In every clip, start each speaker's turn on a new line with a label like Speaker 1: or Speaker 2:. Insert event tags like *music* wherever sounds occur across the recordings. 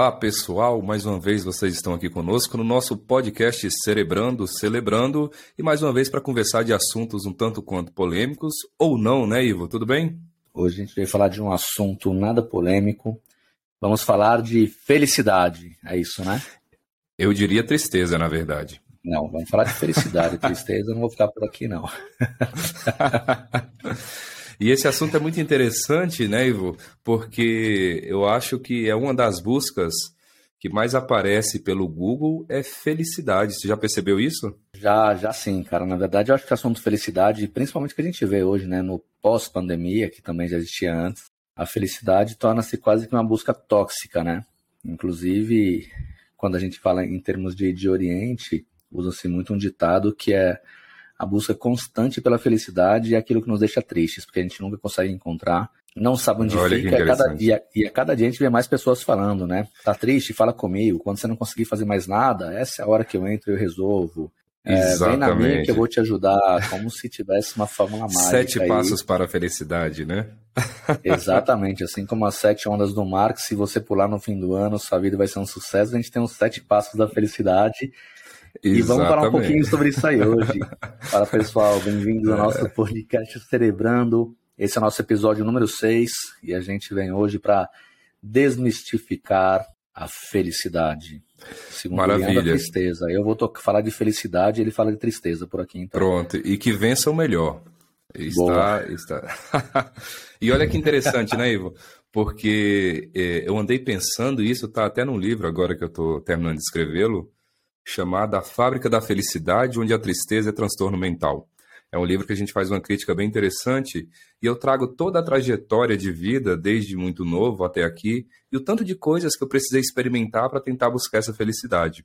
Speaker 1: Olá, pessoal. Mais uma vez vocês estão aqui conosco no nosso podcast Cerebrando, Celebrando e mais uma vez para conversar de assuntos um tanto quanto polêmicos ou não, né, Ivo? Tudo bem?
Speaker 2: Hoje a gente vai falar de um assunto nada polêmico. Vamos falar de felicidade, é isso, né?
Speaker 1: Eu diria tristeza, na verdade.
Speaker 2: Não, vamos falar de felicidade. *laughs* tristeza, eu não vou ficar por aqui, não. *laughs*
Speaker 1: E esse assunto é muito interessante, né, Ivo? Porque eu acho que é uma das buscas que mais aparece pelo Google é felicidade. Você já percebeu isso?
Speaker 2: Já, já sim, cara. Na verdade, eu acho que o assunto felicidade, principalmente que a gente vê hoje, né, no pós-pandemia, que também já existia antes, a felicidade torna-se quase que uma busca tóxica, né? Inclusive, quando a gente fala em termos de, de Oriente, usa-se muito um ditado que é a busca constante pela felicidade é aquilo que nos deixa tristes, porque a gente nunca consegue encontrar, não sabe onde Olha fica, e a, cada dia, e a cada dia a gente vê mais pessoas falando, né? Tá triste? Fala comigo. Quando você não conseguir fazer mais nada, essa é a hora que eu entro e eu resolvo. É, vem na minha que eu vou te ajudar, como se tivesse uma fórmula mágica.
Speaker 1: Sete aí. passos para a felicidade, né? *laughs*
Speaker 2: Exatamente, assim como as sete ondas do mar, que se você pular no fim do ano, sua vida vai ser um sucesso. A gente tem os sete passos da felicidade e vamos falar um pouquinho sobre isso aí hoje. *laughs* Fala pessoal, bem-vindos ao nosso podcast Cerebrando. Esse é o nosso episódio número 6 e a gente vem hoje para desmistificar a felicidade.
Speaker 1: Segundo Maravilha. a
Speaker 2: tristeza. Eu vou falar de felicidade, ele fala de tristeza por aqui. Então.
Speaker 1: Pronto, e que vença o melhor. Está, está. *laughs* e olha que interessante, né, Ivo? Porque eh, eu andei pensando isso, está até num livro agora que eu estou terminando de escrevê-lo, chamada A Fábrica da Felicidade, onde a tristeza é transtorno mental. É um livro que a gente faz uma crítica bem interessante e eu trago toda a trajetória de vida, desde muito novo até aqui, e o tanto de coisas que eu precisei experimentar para tentar buscar essa felicidade.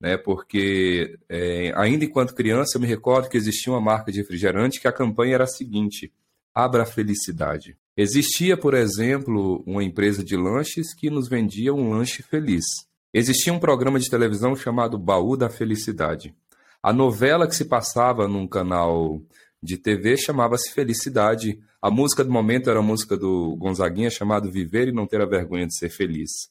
Speaker 1: Né? Porque, é, ainda enquanto criança, eu me recordo que existia uma marca de refrigerante que a campanha era a seguinte: abra a felicidade. Existia, por exemplo, uma empresa de lanches que nos vendia um lanche feliz. Existia um programa de televisão chamado Baú da Felicidade. A novela que se passava num canal de TV chamava-se Felicidade. A música do momento era a música do Gonzaguinha chamado Viver e Não Ter a Vergonha de Ser Feliz.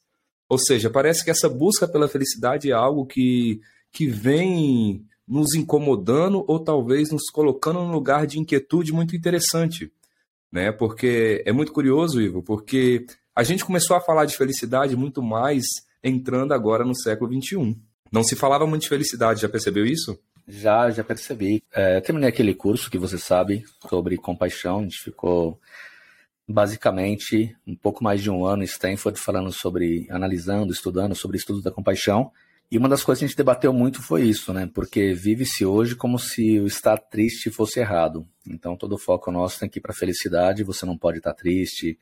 Speaker 1: Ou seja, parece que essa busca pela felicidade é algo que, que vem nos incomodando ou talvez nos colocando num lugar de inquietude muito interessante. Né? Porque é muito curioso, Ivo, porque a gente começou a falar de felicidade muito mais entrando agora no século XXI. Não se falava muito de felicidade, já percebeu isso?
Speaker 2: Já, já percebi. É, terminei aquele curso que você sabe sobre compaixão, a gente ficou basicamente um pouco mais de um ano em Stanford falando sobre, analisando, estudando sobre estudos da compaixão. E uma das coisas que a gente debateu muito foi isso, né? Porque vive-se hoje como se o estar triste fosse errado. Então todo o foco nosso tem que ir para felicidade, você não pode estar triste,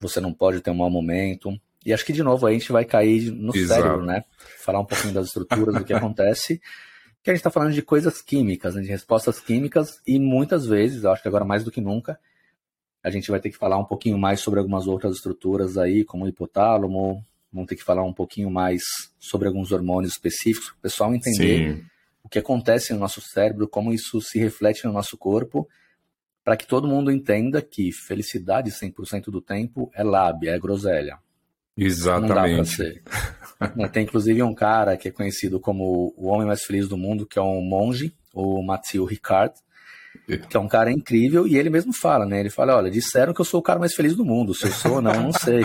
Speaker 2: você não pode ter um mau momento, e acho que, de novo, a gente vai cair no Exato. cérebro, né? Falar um pouquinho das estruturas do que *laughs* acontece. Que a gente está falando de coisas químicas, né? de respostas químicas, e muitas vezes, acho que agora mais do que nunca, a gente vai ter que falar um pouquinho mais sobre algumas outras estruturas aí, como o hipotálamo, vamos ter que falar um pouquinho mais sobre alguns hormônios específicos, para o pessoal entender Sim. o que acontece no nosso cérebro, como isso se reflete no nosso corpo, para que todo mundo entenda que felicidade 100% do tempo é lábia, é groselha.
Speaker 1: Exatamente. *laughs*
Speaker 2: Né, tem inclusive um cara que é conhecido como o homem mais feliz do mundo, que é um monge, o Mathieu Ricard, que é um cara incrível, e ele mesmo fala, né? Ele fala, olha, disseram que eu sou o cara mais feliz do mundo, se eu sou ou não, não sei.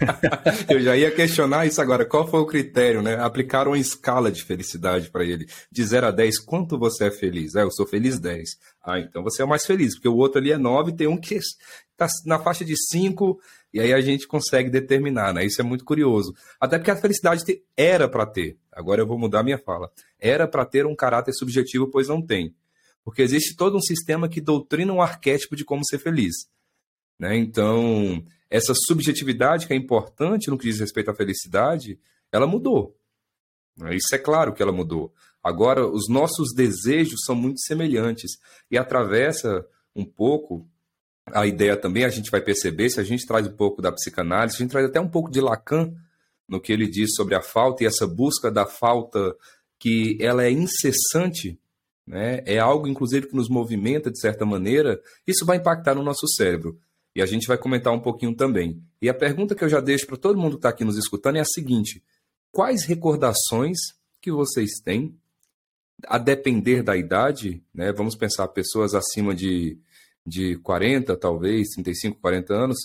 Speaker 2: *laughs*
Speaker 1: eu já ia questionar isso agora, qual foi o critério, né? Aplicaram uma escala de felicidade para ele, de 0 a 10, quanto você é feliz? É, eu sou feliz 10. Ah, então você é o mais feliz, porque o outro ali é 9, tem um que está na faixa de 5, e aí a gente consegue determinar, né? Isso é muito curioso. Até porque a felicidade era para ter. Agora eu vou mudar minha fala. Era para ter um caráter subjetivo, pois não tem. Porque existe todo um sistema que doutrina um arquétipo de como ser feliz. Né? Então, essa subjetividade que é importante no que diz respeito à felicidade, ela mudou. Né? Isso é claro que ela mudou. Agora, os nossos desejos são muito semelhantes e atravessa um pouco a ideia também, a gente vai perceber, se a gente traz um pouco da psicanálise, a gente traz até um pouco de Lacan no que ele diz sobre a falta e essa busca da falta que ela é incessante, né? é algo inclusive que nos movimenta de certa maneira, isso vai impactar no nosso cérebro. E a gente vai comentar um pouquinho também. E a pergunta que eu já deixo para todo mundo que está aqui nos escutando é a seguinte: quais recordações que vocês têm, a depender da idade, né? Vamos pensar pessoas acima de, de 40, talvez, 35, 40 anos,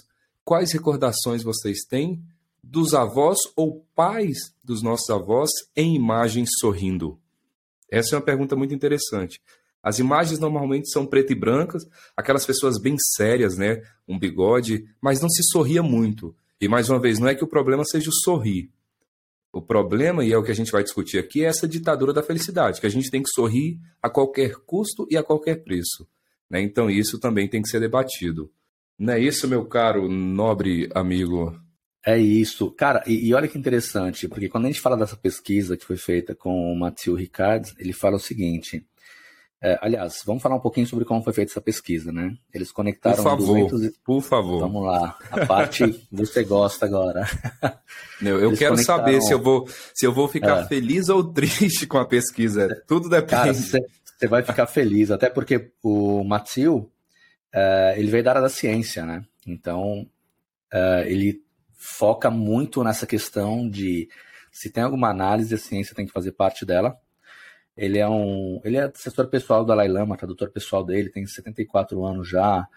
Speaker 1: quais recordações vocês têm dos avós ou pais dos nossos avós em imagens sorrindo? Essa é uma pergunta muito interessante. As imagens normalmente são preto e brancas, aquelas pessoas bem sérias, né? Um bigode, mas não se sorria muito. E mais uma vez, não é que o problema seja o sorrir. O problema, e é o que a gente vai discutir aqui, é essa ditadura da felicidade, que a gente tem que sorrir a qualquer custo e a qualquer preço. Né? Então, isso também tem que ser debatido. Não é isso, meu caro, nobre amigo?
Speaker 2: É isso. Cara, e, e, olha que interessante, porque quando a gente fala dessa pesquisa que foi feita com o Mathieu Ricard, ele fala o seguinte. É, aliás, vamos falar um pouquinho sobre como foi feita essa pesquisa, né? Eles conectaram
Speaker 1: por favor, 200... Por favor.
Speaker 2: Vamos lá. A parte *laughs* você gosta agora.
Speaker 1: Eu, eu quero conectaram... saber se eu vou, se eu vou ficar é. feliz ou triste com a pesquisa. Tudo depende. Cara,
Speaker 2: você vai ficar feliz, até porque o Mathieu, é, ele veio da área da ciência, né? Então, é, ele foca muito nessa questão de se tem alguma análise, a ciência tem que fazer parte dela. Ele é um, ele é assessor pessoal do Dalai Lama, tradutor pessoal dele, tem 74 anos já.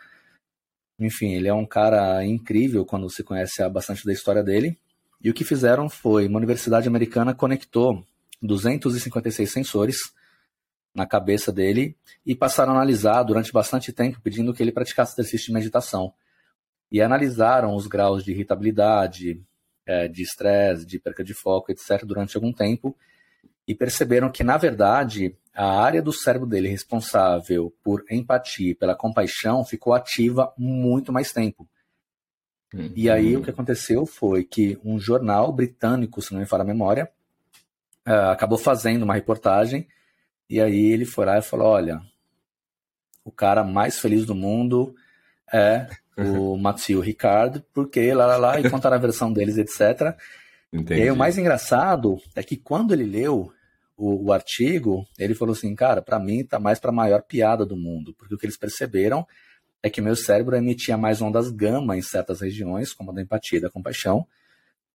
Speaker 2: Enfim, ele é um cara incrível quando você conhece bastante da história dele. E o que fizeram foi, uma universidade americana conectou 256 sensores na cabeça dele e passaram a analisar durante bastante tempo, pedindo que ele praticasse exercício de meditação e analisaram os graus de irritabilidade, é, de estresse, de perca de foco, etc., durante algum tempo, e perceberam que, na verdade, a área do cérebro dele responsável por empatia e pela compaixão ficou ativa muito mais tempo. Uhum. E aí o que aconteceu foi que um jornal britânico, se não me falha a memória, uh, acabou fazendo uma reportagem, e aí ele foi lá e falou: olha, o cara mais feliz do mundo é o *laughs* Mathieu Ricard, porque lá, lá, lá, e contaram a versão deles, etc. Entendi. E aí, o mais engraçado é que quando ele leu o, o artigo, ele falou assim, cara, para mim tá mais para a maior piada do mundo, porque o que eles perceberam é que meu cérebro emitia mais ondas gama em certas regiões, como a da empatia e da compaixão,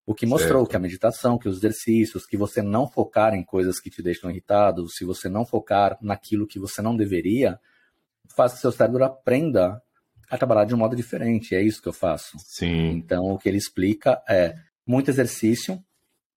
Speaker 2: o que mostrou certo. que a meditação, que os exercícios, que você não focar em coisas que te deixam irritado, se você não focar naquilo que você não deveria, faz que seu cérebro aprenda a trabalhar de um modo diferente. É isso que eu faço.
Speaker 1: Sim.
Speaker 2: Então, o que ele explica é muito exercício,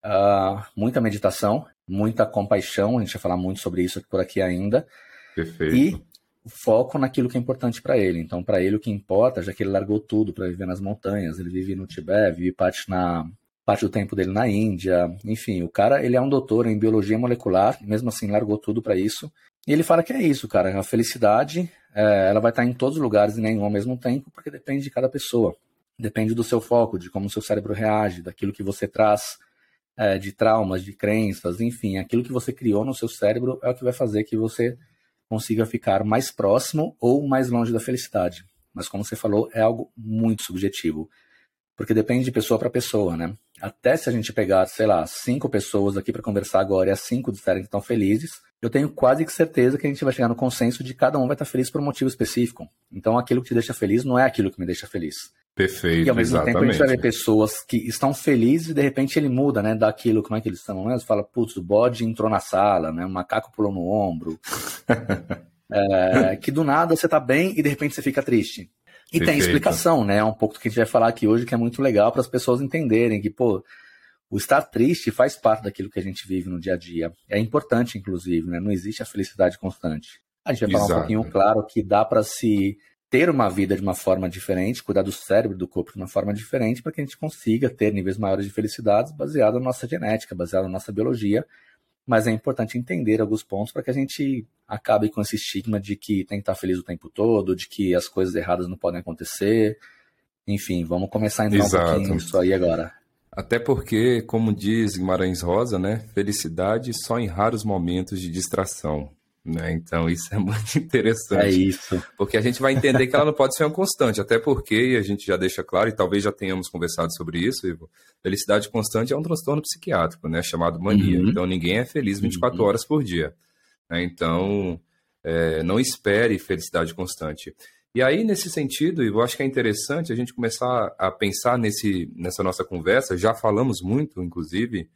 Speaker 2: uh, muita meditação, muita compaixão. A gente vai falar muito sobre isso por aqui ainda.
Speaker 1: Perfeito.
Speaker 2: E foco naquilo que é importante para ele. Então, para ele, o que importa, já que ele largou tudo para viver nas montanhas, ele vive no Tibete, vive parte na parte do tempo dele na Índia, enfim, o cara ele é um doutor em biologia molecular, mesmo assim largou tudo para isso. E ele fala que é isso, cara, a felicidade é, ela vai estar em todos os lugares e nenhum ao mesmo tempo, porque depende de cada pessoa. Depende do seu foco, de como o seu cérebro reage, daquilo que você traz é, de traumas, de crenças, enfim, aquilo que você criou no seu cérebro é o que vai fazer que você consiga ficar mais próximo ou mais longe da felicidade. Mas como você falou, é algo muito subjetivo, porque depende de pessoa para pessoa, né? Até se a gente pegar, sei lá, cinco pessoas aqui para conversar agora e as cinco disserem que estão felizes, eu tenho quase que certeza que a gente vai chegar no consenso de cada um vai estar feliz por um motivo específico. Então, aquilo que te deixa feliz não é aquilo que me deixa feliz.
Speaker 1: Perfeito.
Speaker 2: E ao mesmo
Speaker 1: exatamente.
Speaker 2: tempo a gente vai ver pessoas que estão felizes e de repente ele muda, né? Daquilo, como é que eles estão mesmo? Fala, putz, o bode entrou na sala, né? O macaco pulou no ombro. *laughs* é, que do nada você tá bem e de repente você fica triste. E Perfeito. tem explicação, né? É um pouco do que a gente vai falar aqui hoje que é muito legal para as pessoas entenderem que, pô, o estar triste faz parte daquilo que a gente vive no dia a dia. É importante, inclusive, né? Não existe a felicidade constante. A gente vai falar Exato. um pouquinho, claro, que dá para se ter uma vida de uma forma diferente, cuidar do cérebro, do corpo de uma forma diferente, para que a gente consiga ter níveis maiores de felicidade baseado na nossa genética, baseado na nossa biologia. Mas é importante entender alguns pontos para que a gente acabe com esse estigma de que tem que estar feliz o tempo todo, de que as coisas erradas não podem acontecer. Enfim, vamos começar a entrar Exato. um pouquinho isso aí agora.
Speaker 1: Até porque, como diz Guimarães Rosa, né, felicidade só em raros momentos de distração. Né? Então isso é *laughs* muito interessante.
Speaker 2: É isso.
Speaker 1: Porque a gente vai entender que ela não pode ser uma constante, até porque a gente já deixa claro, e talvez já tenhamos conversado sobre isso, Ivo, felicidade constante é um transtorno psiquiátrico, né? Chamado mania. Uhum. Então ninguém é feliz 24 uhum. horas por dia. Né? Então, é, não espere felicidade constante. E aí, nesse sentido, eu acho que é interessante a gente começar a pensar nesse, nessa nossa conversa, já falamos muito, inclusive,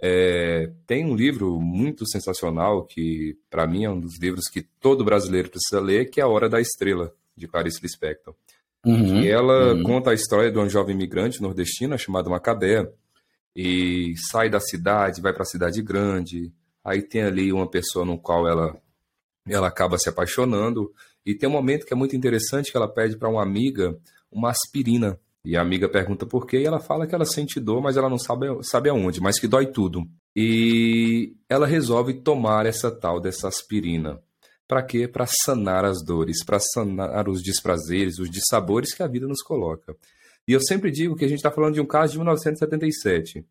Speaker 1: é, tem um livro muito sensacional que, para mim, é um dos livros que todo brasileiro precisa ler, que é A Hora da Estrela, de Clarice Lispector. Uhum, e ela uhum. conta a história de uma jovem imigrante nordestina chamada Macabé, e sai da cidade, vai para a cidade grande, aí tem ali uma pessoa no qual ela, ela acaba se apaixonando, e tem um momento que é muito interessante que ela pede para uma amiga uma aspirina e a amiga pergunta por quê, e ela fala que ela sente dor, mas ela não sabe, sabe aonde, mas que dói tudo. E ela resolve tomar essa tal dessa aspirina. Para quê? Para sanar as dores, para sanar os desprazeres, os dissabores que a vida nos coloca. E eu sempre digo que a gente está falando de um caso de 1977,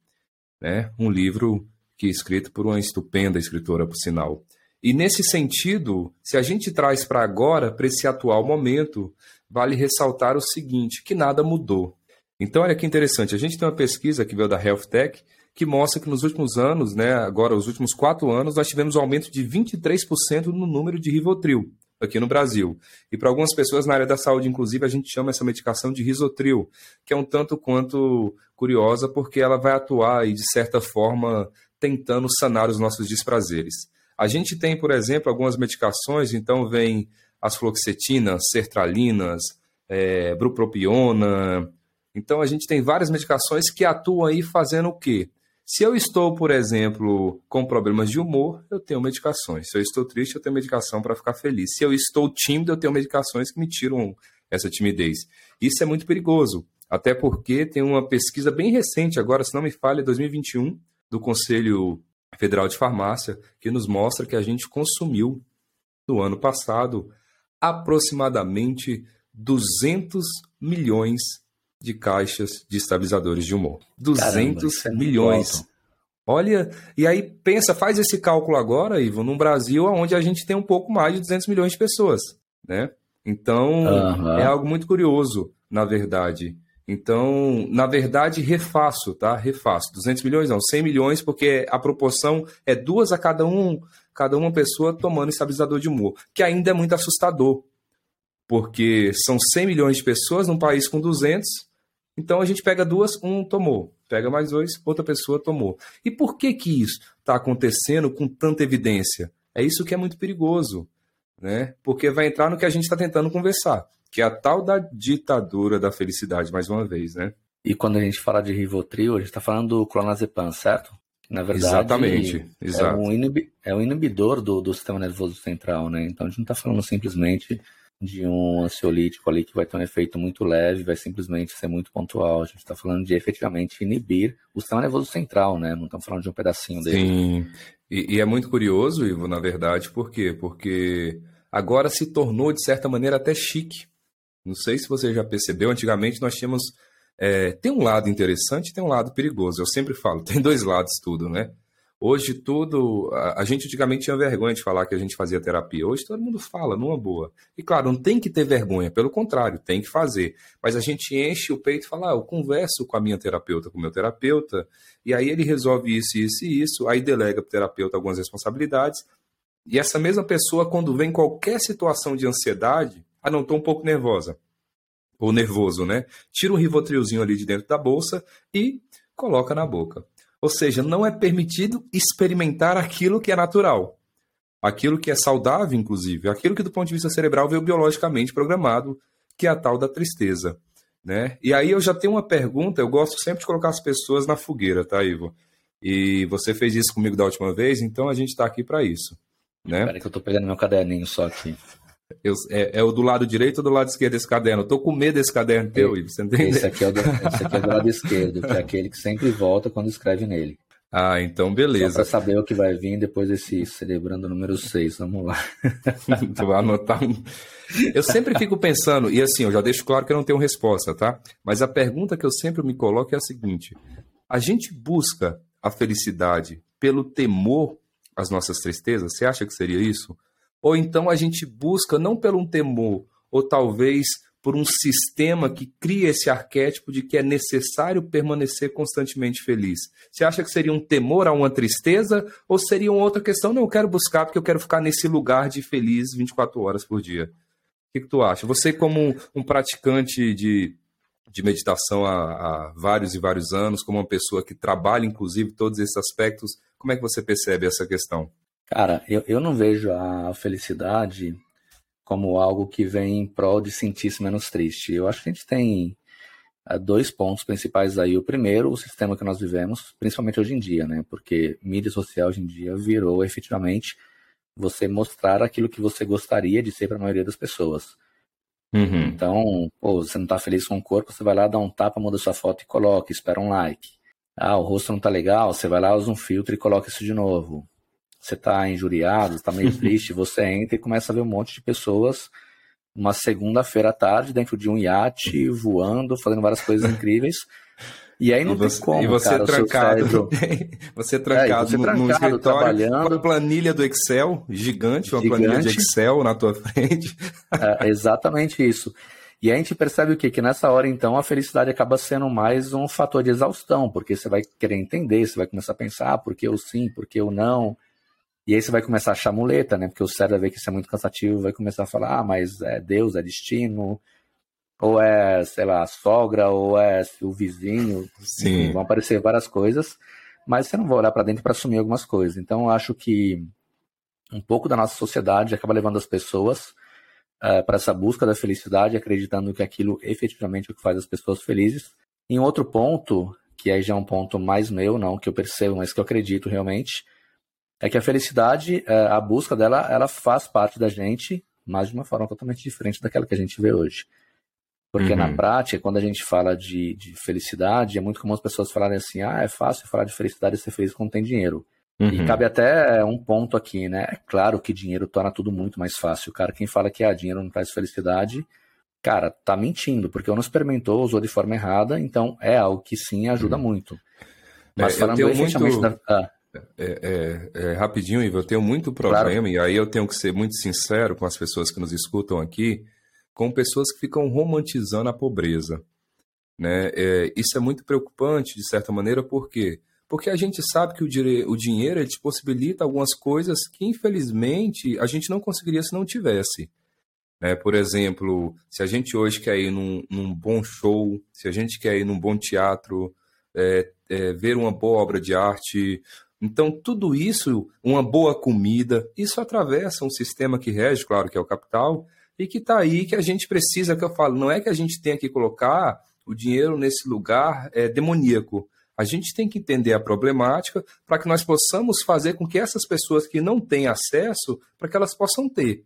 Speaker 1: né? um livro que é escrito por uma estupenda escritora, por sinal. E nesse sentido, se a gente traz para agora, para esse atual momento, vale ressaltar o seguinte, que nada mudou. Então, olha que interessante, a gente tem uma pesquisa que veio da Health Tech que mostra que nos últimos anos, né, agora os últimos quatro anos, nós tivemos um aumento de 23% no número de Rivotril aqui no Brasil. E para algumas pessoas na área da saúde, inclusive, a gente chama essa medicação de risotril, que é um tanto quanto curiosa, porque ela vai atuar e, de certa forma, tentando sanar os nossos desprazeres. A gente tem, por exemplo, algumas medicações, então vem as fluoxetinas, sertralinas, é, brupropiona. Então a gente tem várias medicações que atuam aí fazendo o quê? Se eu estou, por exemplo, com problemas de humor, eu tenho medicações. Se eu estou triste, eu tenho medicação para ficar feliz. Se eu estou tímido, eu tenho medicações que me tiram essa timidez. Isso é muito perigoso, até porque tem uma pesquisa bem recente, agora, se não me falha, 2021, do Conselho Federal de Farmácia, que nos mostra que a gente consumiu no ano passado aproximadamente 200 milhões de caixas de estabilizadores de humor. 200 Caramba, é milhões. Olha, e aí pensa, faz esse cálculo agora, Ivo, num Brasil onde a gente tem um pouco mais de 200 milhões de pessoas, né? Então, uhum. é algo muito curioso, na verdade. Então, na verdade, refaço, tá? Refaço. 200 milhões não, 100 milhões, porque a proporção é duas a cada um cada uma pessoa tomando estabilizador de humor, que ainda é muito assustador, porque são 100 milhões de pessoas num país com 200, então a gente pega duas, um tomou, pega mais dois, outra pessoa tomou. E por que que isso está acontecendo com tanta evidência? É isso que é muito perigoso, né? Porque vai entrar no que a gente está tentando conversar, que é a tal da ditadura da felicidade, mais uma vez, né?
Speaker 2: E quando a gente fala de Rivotril, a gente está falando do clonazepam, certo? Na verdade,
Speaker 1: Exatamente.
Speaker 2: É, um inibi é um inibidor do, do sistema nervoso central, né? Então a gente não está falando simplesmente de um ansiolítico ali que vai ter um efeito muito leve, vai simplesmente ser muito pontual. A gente está falando de efetivamente inibir o sistema nervoso central, né? Não estamos falando de um pedacinho dele.
Speaker 1: Sim. E, e, é muito curioso, Ivo, na verdade, por quê? Porque agora se tornou, de certa maneira, até chique. Não sei se você já percebeu, antigamente nós tínhamos é, tem um lado interessante e tem um lado perigoso. Eu sempre falo, *laughs* tem dois lados tudo, né? Hoje tudo. A, a, gente antigamente tinha vergonha de falar que a gente fazia terapia. Hoje todo mundo fala, numa boa. E claro, não tem que ter vergonha, pelo contrário, tem que fazer. Mas a gente enche o peito e fala: ah, eu converso com a minha terapeuta, com o meu terapeuta, e aí ele resolve isso, isso e isso, aí delega para o terapeuta algumas responsabilidades. E essa mesma pessoa, quando vem qualquer situação de ansiedade, ah, não, estou um pouco nervosa ou nervoso, né? Tira um rivotrilzinho ali de dentro da bolsa e coloca na boca. Ou seja, não é permitido experimentar aquilo que é natural, aquilo que é saudável, inclusive, aquilo que do ponto de vista cerebral veio biologicamente programado, que é a tal da tristeza. Né? E aí eu já tenho uma pergunta, eu gosto sempre de colocar as pessoas na fogueira, tá, Ivo? E você fez isso comigo da última vez, então a gente está aqui para isso. Né?
Speaker 2: Espera que eu estou pegando meu caderninho só aqui.
Speaker 1: Eu, é, é, o do lado direito ou do lado esquerdo desse caderno? Eu tô com medo desse caderno teu, Ivo, você entende?
Speaker 2: Esse aqui, é do, esse aqui é do lado esquerdo, que é aquele que sempre volta quando escreve nele.
Speaker 1: Ah, então beleza. Só
Speaker 2: para saber o que vai vir depois desse celebrando número 6, vamos lá. *laughs*
Speaker 1: tu vai anotar um... Eu sempre fico pensando, e assim, eu já deixo claro que eu não tenho resposta, tá? Mas a pergunta que eu sempre me coloco é a seguinte: a gente busca a felicidade pelo temor às nossas tristezas? Você acha que seria isso? Ou então a gente busca não pelo um temor, ou talvez por um sistema que cria esse arquétipo de que é necessário permanecer constantemente feliz. Você acha que seria um temor a uma tristeza ou seria uma outra questão? Não, eu quero buscar porque eu quero ficar nesse lugar de feliz 24 horas por dia. que, que tu acha? Você, como um praticante de, de meditação há, há, vários e vários anos, como uma pessoa que trabalha, inclusive, todos esses aspectos, como é que você percebe essa questão?
Speaker 2: Cara, eu, eu não vejo a felicidade como algo que vem em prol de sentir-se menos triste. Eu acho que a gente tem uh, dois pontos principais aí. O primeiro, o sistema que nós vivemos, principalmente hoje em dia, né? Porque mídia social hoje em dia virou efetivamente você mostrar aquilo que você gostaria de ser para a maioria das pessoas. Uhum. Então, pô, você não está feliz com o corpo, você vai lá, dá um tapa, muda sua foto e coloca, espera um like. Ah, o rosto não tá legal, você vai lá, usa um filtro e coloca isso de novo. Você tá injuriado, está meio *laughs* triste, você entra e começa a ver um monte de pessoas uma segunda-feira à tarde dentro de um iate, *laughs* voando, fazendo várias coisas incríveis. E aí não *laughs* e você, tem como,
Speaker 1: e você
Speaker 2: cara,
Speaker 1: trancado, você trancado, é, você no, trancado no escritório
Speaker 2: trabalhando.
Speaker 1: uma planilha do Excel gigante, uma gigante. planilha de Excel na tua frente.
Speaker 2: É, exatamente isso. E a gente percebe o quê? Que nessa hora, então, a felicidade acaba sendo mais um fator de exaustão, porque você vai querer entender, você vai começar a pensar, ah, por que eu sim, por que eu não, e aí você vai começar a achar muleta, né? Porque o cérebro vai ver que isso é muito cansativo, vai começar a falar, ah, mas é Deus, é destino, ou é, sei lá, sogra, ou é o vizinho. Sim. Enfim, vão aparecer várias coisas, mas você não vai olhar para dentro para assumir algumas coisas. Então, eu acho que um pouco da nossa sociedade acaba levando as pessoas uh, é, para essa busca da felicidade, acreditando que aquilo efetivamente é o que faz as pessoas felizes. Em outro ponto, que aí já é um ponto mais meu, não que eu percebo, mas que eu acredito realmente, é que a felicidade, é, a busca dela, ela faz parte da gente, mas de uma forma totalmente diferente daquela que a gente vê hoje. Porque uhum. na prática, quando a gente fala de, de, felicidade, é muito comum as pessoas falarem assim: ah, é fácil falar de felicidade e ser feliz quando tem dinheiro. Uhum. E cabe até um ponto aqui, né? É claro que dinheiro torna tudo muito mais fácil. Cara, quem fala que ah, dinheiro não traz felicidade, cara, tá mentindo, porque ou não experimentou, usou de forma errada, então é algo que sim ajuda uhum. muito.
Speaker 1: Mas é, falando muito... da. Ah, é, é, é, rapidinho, Ivo, eu tenho muito problema, claro. e aí eu tenho que ser muito sincero com as pessoas que nos escutam aqui, com pessoas que ficam romantizando a pobreza. Né? É, isso é muito preocupante, de certa maneira, por quê? Porque a gente sabe que o, dire... o dinheiro ele te possibilita algumas coisas que, infelizmente, a gente não conseguiria se não tivesse. Né? Por exemplo, se a gente hoje quer ir num, num bom show, se a gente quer ir num bom teatro, é, é, ver uma boa obra de arte, então, tudo isso, uma boa comida, isso atravessa um sistema que rege, claro, que é o capital, e que está aí, que a gente precisa, que eu falo, não é que a gente tenha que colocar o dinheiro nesse lugar é, demoníaco. A gente tem que entender a problemática para que nós possamos fazer com que essas pessoas que não têm acesso, para que elas possam ter.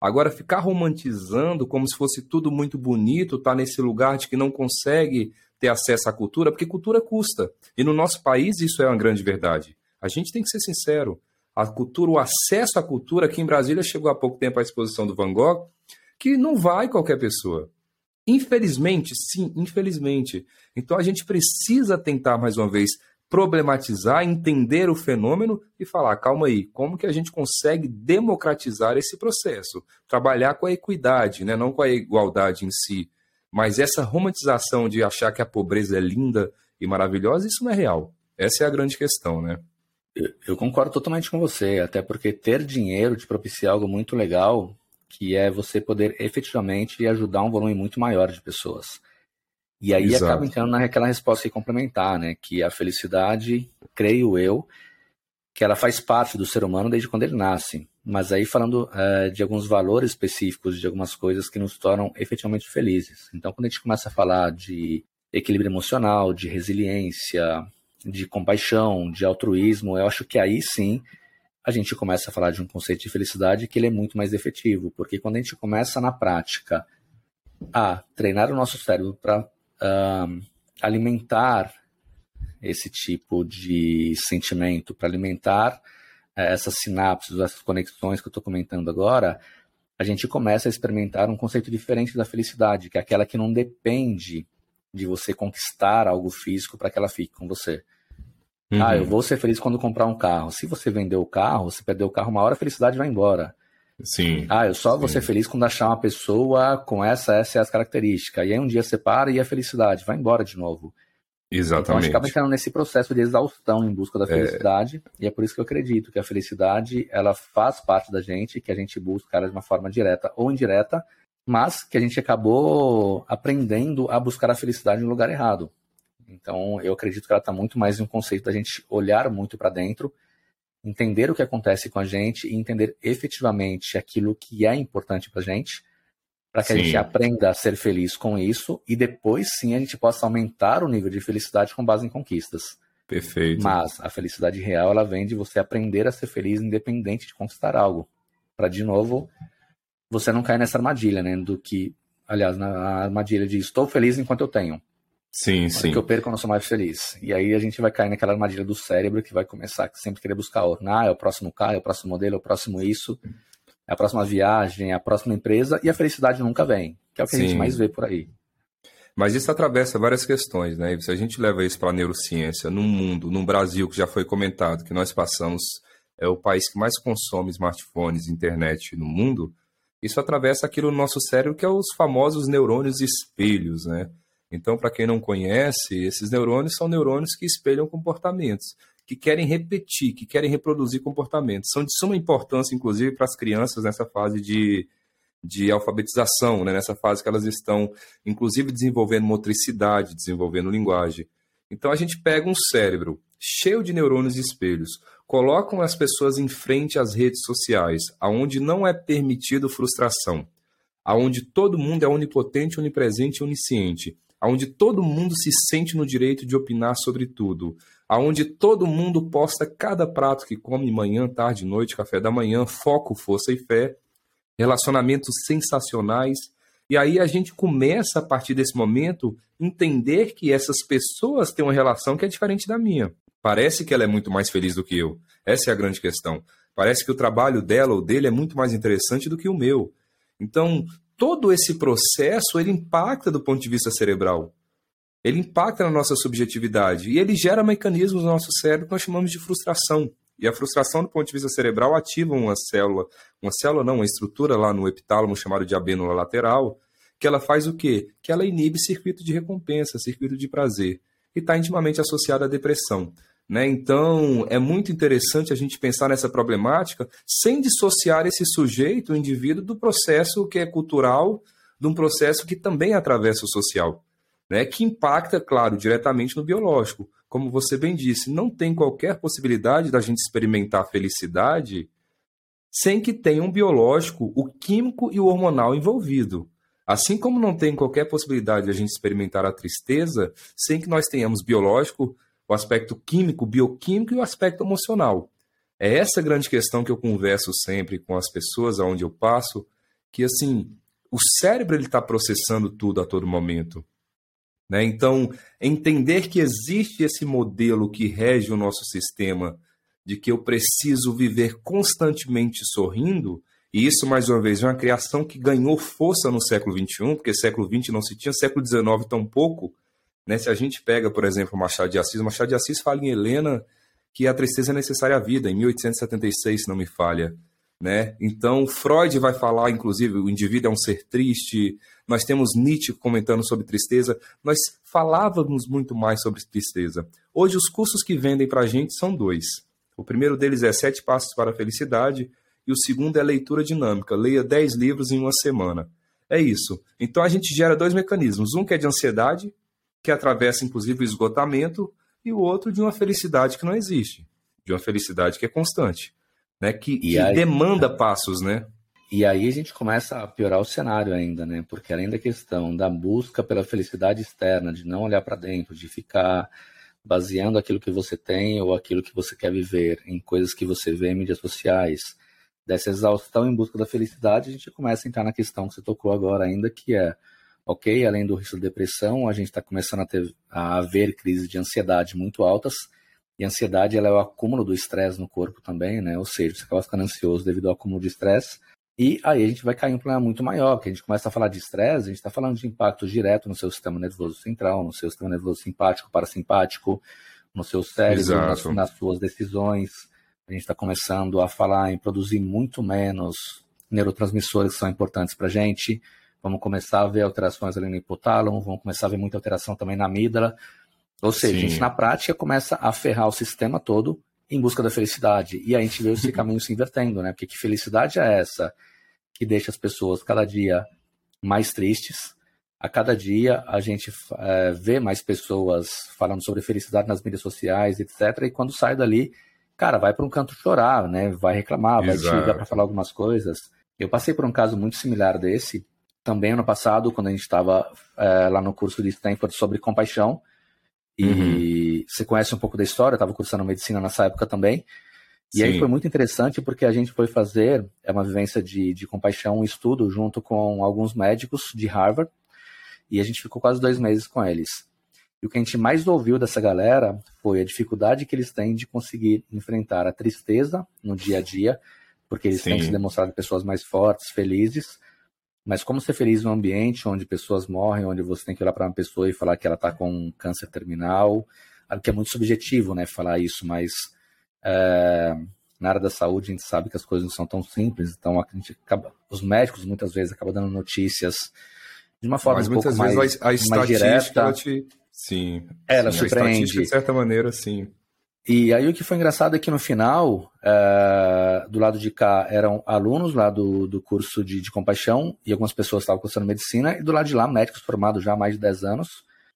Speaker 1: Agora, ficar romantizando como se fosse tudo muito bonito, tá nesse lugar de que não consegue ter acesso à cultura, porque cultura custa. E no nosso país isso é uma grande verdade. A gente tem que ser sincero. A cultura, o acesso à cultura, aqui em Brasília chegou há pouco tempo a exposição do Van Gogh, que não vai qualquer pessoa. Infelizmente, sim, infelizmente. Então a gente precisa tentar, mais uma vez, problematizar, entender o fenômeno e falar, calma aí, como que a gente consegue democratizar esse processo? Trabalhar com a equidade, né? não com a igualdade em si. Mas essa romantização de achar que a pobreza é linda e maravilhosa, isso não é real. Essa é a grande questão, né?
Speaker 2: Eu concordo totalmente com você, até porque ter dinheiro te propicia algo muito legal, que é você poder efetivamente ajudar um volume muito maior de pessoas. E aí Exato. acaba entrando naquela resposta complementar, né? Que a felicidade, creio eu, que ela faz parte do ser humano desde quando ele nasce. Mas aí falando uh, de alguns valores específicos, de algumas coisas que nos tornam efetivamente felizes. Então, quando a gente começa a falar de equilíbrio emocional, de resiliência, de compaixão, de altruísmo, eu acho que aí sim a gente começa a falar de um conceito de felicidade que ele é muito mais efetivo, porque quando a gente começa na prática a treinar o nosso cérebro para uh, alimentar esse tipo de sentimento, para alimentar uh, essas sinapses, essas conexões que eu estou comentando agora, a gente começa a experimentar um conceito diferente da felicidade, que é aquela que não depende de você conquistar algo físico para que ela fique com você. Uhum. Ah, eu vou ser feliz quando comprar um carro. Se você vender o carro, se perder o carro uma hora, a felicidade vai embora.
Speaker 1: Sim.
Speaker 2: Ah, eu só sim. vou ser feliz quando achar uma pessoa com essa, essa e as características. E aí um dia você para e a felicidade vai embora de novo.
Speaker 1: Exatamente.
Speaker 2: Então a gente acaba entrando nesse processo de exaustão em busca da é. felicidade. É... E é por isso que eu acredito que a felicidade ela faz parte da gente, que a gente busca ela de uma forma direta ou indireta, mas que a gente acabou aprendendo a buscar a felicidade no lugar errado. Então, eu acredito que ela está muito mais em um conceito da gente olhar muito para dentro, entender o que acontece com a gente e entender efetivamente aquilo que é importante para a gente, para que sim. a gente aprenda a ser feliz com isso e depois sim a gente possa aumentar o nível de felicidade com base em conquistas.
Speaker 1: Perfeito.
Speaker 2: Mas a felicidade real ela vem de você aprender a ser feliz independente de conquistar algo, para de novo você não cair nessa armadilha, né? Do que, aliás, na armadilha de estou feliz enquanto eu tenho.
Speaker 1: Sim, sim.
Speaker 2: que eu perco, eu não sou mais feliz. E aí a gente vai cair naquela armadilha do cérebro que vai começar a sempre querer buscar outro. Ah, é o próximo carro, é o próximo modelo, é o próximo isso, é a próxima viagem, é a próxima empresa, e a felicidade nunca vem, que é o que sim. a gente mais vê por aí.
Speaker 1: Mas isso atravessa várias questões, né? Se a gente leva isso para a neurociência, num mundo, num Brasil que já foi comentado, que nós passamos, é o país que mais consome smartphones, internet no mundo, isso atravessa aquilo no nosso cérebro que é os famosos neurônios espelhos, né? Então, para quem não conhece, esses neurônios são neurônios que espelham comportamentos, que querem repetir, que querem reproduzir comportamentos. São de suma importância, inclusive, para as crianças nessa fase de, de alfabetização, né? nessa fase que elas estão, inclusive, desenvolvendo motricidade, desenvolvendo linguagem. Então, a gente pega um cérebro cheio de neurônios espelhos, colocam as pessoas em frente às redes sociais, aonde não é permitido frustração, aonde todo mundo é onipotente, onipresente e onisciente, aonde todo mundo se sente no direito de opinar sobre tudo, aonde todo mundo posta cada prato que come manhã, tarde, noite, café da manhã, foco, força e fé, relacionamentos sensacionais. E aí a gente começa a partir desse momento entender que essas pessoas têm uma relação que é diferente da minha. Parece que ela é muito mais feliz do que eu. Essa é a grande questão. Parece que o trabalho dela ou dele é muito mais interessante do que o meu. Então, todo esse processo ele impacta do ponto de vista cerebral. Ele impacta na nossa subjetividade e ele gera mecanismos no nosso cérebro que nós chamamos de frustração. E a frustração, do ponto de vista cerebral, ativa uma célula, uma célula não, uma estrutura lá no epitálamo chamado de abênula lateral, que ela faz o quê? Que ela inibe circuito de recompensa, circuito de prazer, e está intimamente associada à depressão. Né? Então, é muito interessante a gente pensar nessa problemática sem dissociar esse sujeito, o indivíduo, do processo que é cultural, de um processo que também atravessa o social, né? que impacta, claro, diretamente no biológico. Como você bem disse, não tem qualquer possibilidade da gente experimentar felicidade sem que tenha um biológico, o químico e o hormonal envolvido. Assim como não tem qualquer possibilidade de a gente experimentar a tristeza sem que nós tenhamos biológico, o aspecto químico, bioquímico e o aspecto emocional. É essa grande questão que eu converso sempre com as pessoas aonde eu passo, que assim, o cérebro ele está processando tudo a todo momento. Né? Então, entender que existe esse modelo que rege o nosso sistema, de que eu preciso viver constantemente sorrindo, e isso, mais uma vez, é uma criação que ganhou força no século XXI, porque século XX não se tinha, século XIX tão pouco, né? Se a gente pega, por exemplo, Machado de Assis, Machado de Assis fala em Helena que a tristeza é necessária à vida, em 1876, se não me falha. Né? Então, Freud vai falar, inclusive, o indivíduo é um ser triste. Nós temos Nietzsche comentando sobre tristeza. Nós falávamos muito mais sobre tristeza. Hoje, os cursos que vendem para a gente são dois. O primeiro deles é Sete Passos para a Felicidade e o segundo é Leitura Dinâmica. Leia dez livros em uma semana. É isso. Então, a gente gera dois mecanismos. Um que é de ansiedade, que atravessa inclusive o esgotamento, e o outro de uma felicidade que não existe, de uma felicidade que é constante, né? Que, que aí, demanda passos, né?
Speaker 2: E aí a gente começa a piorar o cenário ainda, né? Porque além da questão da busca pela felicidade externa, de não olhar para dentro, de ficar baseando aquilo que você tem ou aquilo que você quer viver em coisas que você vê em mídias sociais, dessa exaustão em busca da felicidade, a gente começa a entrar na questão que você tocou agora ainda, que é ok? Além do risco de depressão, a gente está começando a, ter, a haver crises de ansiedade muito altas. E a ansiedade ela é o acúmulo do estresse no corpo também, né? Ou seja, você acaba ficando ansioso devido ao acúmulo de estresse. E aí a gente vai cair em um problema muito maior, que a gente começa a falar de estresse, a gente está falando de impacto direto no seu sistema nervoso central, no seu sistema nervoso simpático, parasimpático, no seu cérebro, nas, nas suas decisões. A gente está começando a falar em produzir muito menos neurotransmissores que são importantes para a gente vamos começar a ver alterações ali no hipotálamo, vamos começar a ver muita alteração também na amígdala. Ou seja, Sim. a gente na prática começa a ferrar o sistema todo em busca da felicidade. E a gente vê esse *laughs* caminho se invertendo, né? Porque que felicidade é essa que deixa as pessoas cada dia mais tristes. A cada dia a gente é, vê mais pessoas falando sobre felicidade nas mídias sociais, etc. E quando sai dali, cara, vai para um canto chorar, né? Vai reclamar, Exato. vai te ligar para falar algumas coisas. Eu passei por um caso muito similar desse, também ano passado, quando a gente estava é, lá no curso de Stanford sobre compaixão. E uhum. você conhece um pouco da história, estava cursando medicina nessa época também. E Sim. aí foi muito interessante porque a gente foi fazer é uma vivência de, de compaixão, um estudo junto com alguns médicos de Harvard. E a gente ficou quase dois meses com eles. E o que a gente mais ouviu dessa galera foi a dificuldade que eles têm de conseguir enfrentar a tristeza no dia a dia, porque eles Sim. têm se demonstrado pessoas mais fortes, felizes, mas como ser feliz num ambiente onde pessoas morrem, onde você tem que olhar para uma pessoa e falar que ela está com câncer terminal, que é muito subjetivo, né, falar isso, mas é, na área da saúde a gente sabe que as coisas não são tão simples, então a gente acaba, os médicos muitas vezes acabam dando notícias de uma forma mas um pouco mais, vezes a, a mais direta.
Speaker 1: Ela te... Sim,
Speaker 2: ela
Speaker 1: sim,
Speaker 2: surpreende.
Speaker 1: de certa maneira, sim.
Speaker 2: E aí o que foi engraçado é que no final, é, do lado de cá, eram alunos lá do, do curso de, de compaixão, e algumas pessoas estavam cursando medicina, e do lado de lá, médicos formados já há mais de 10 anos.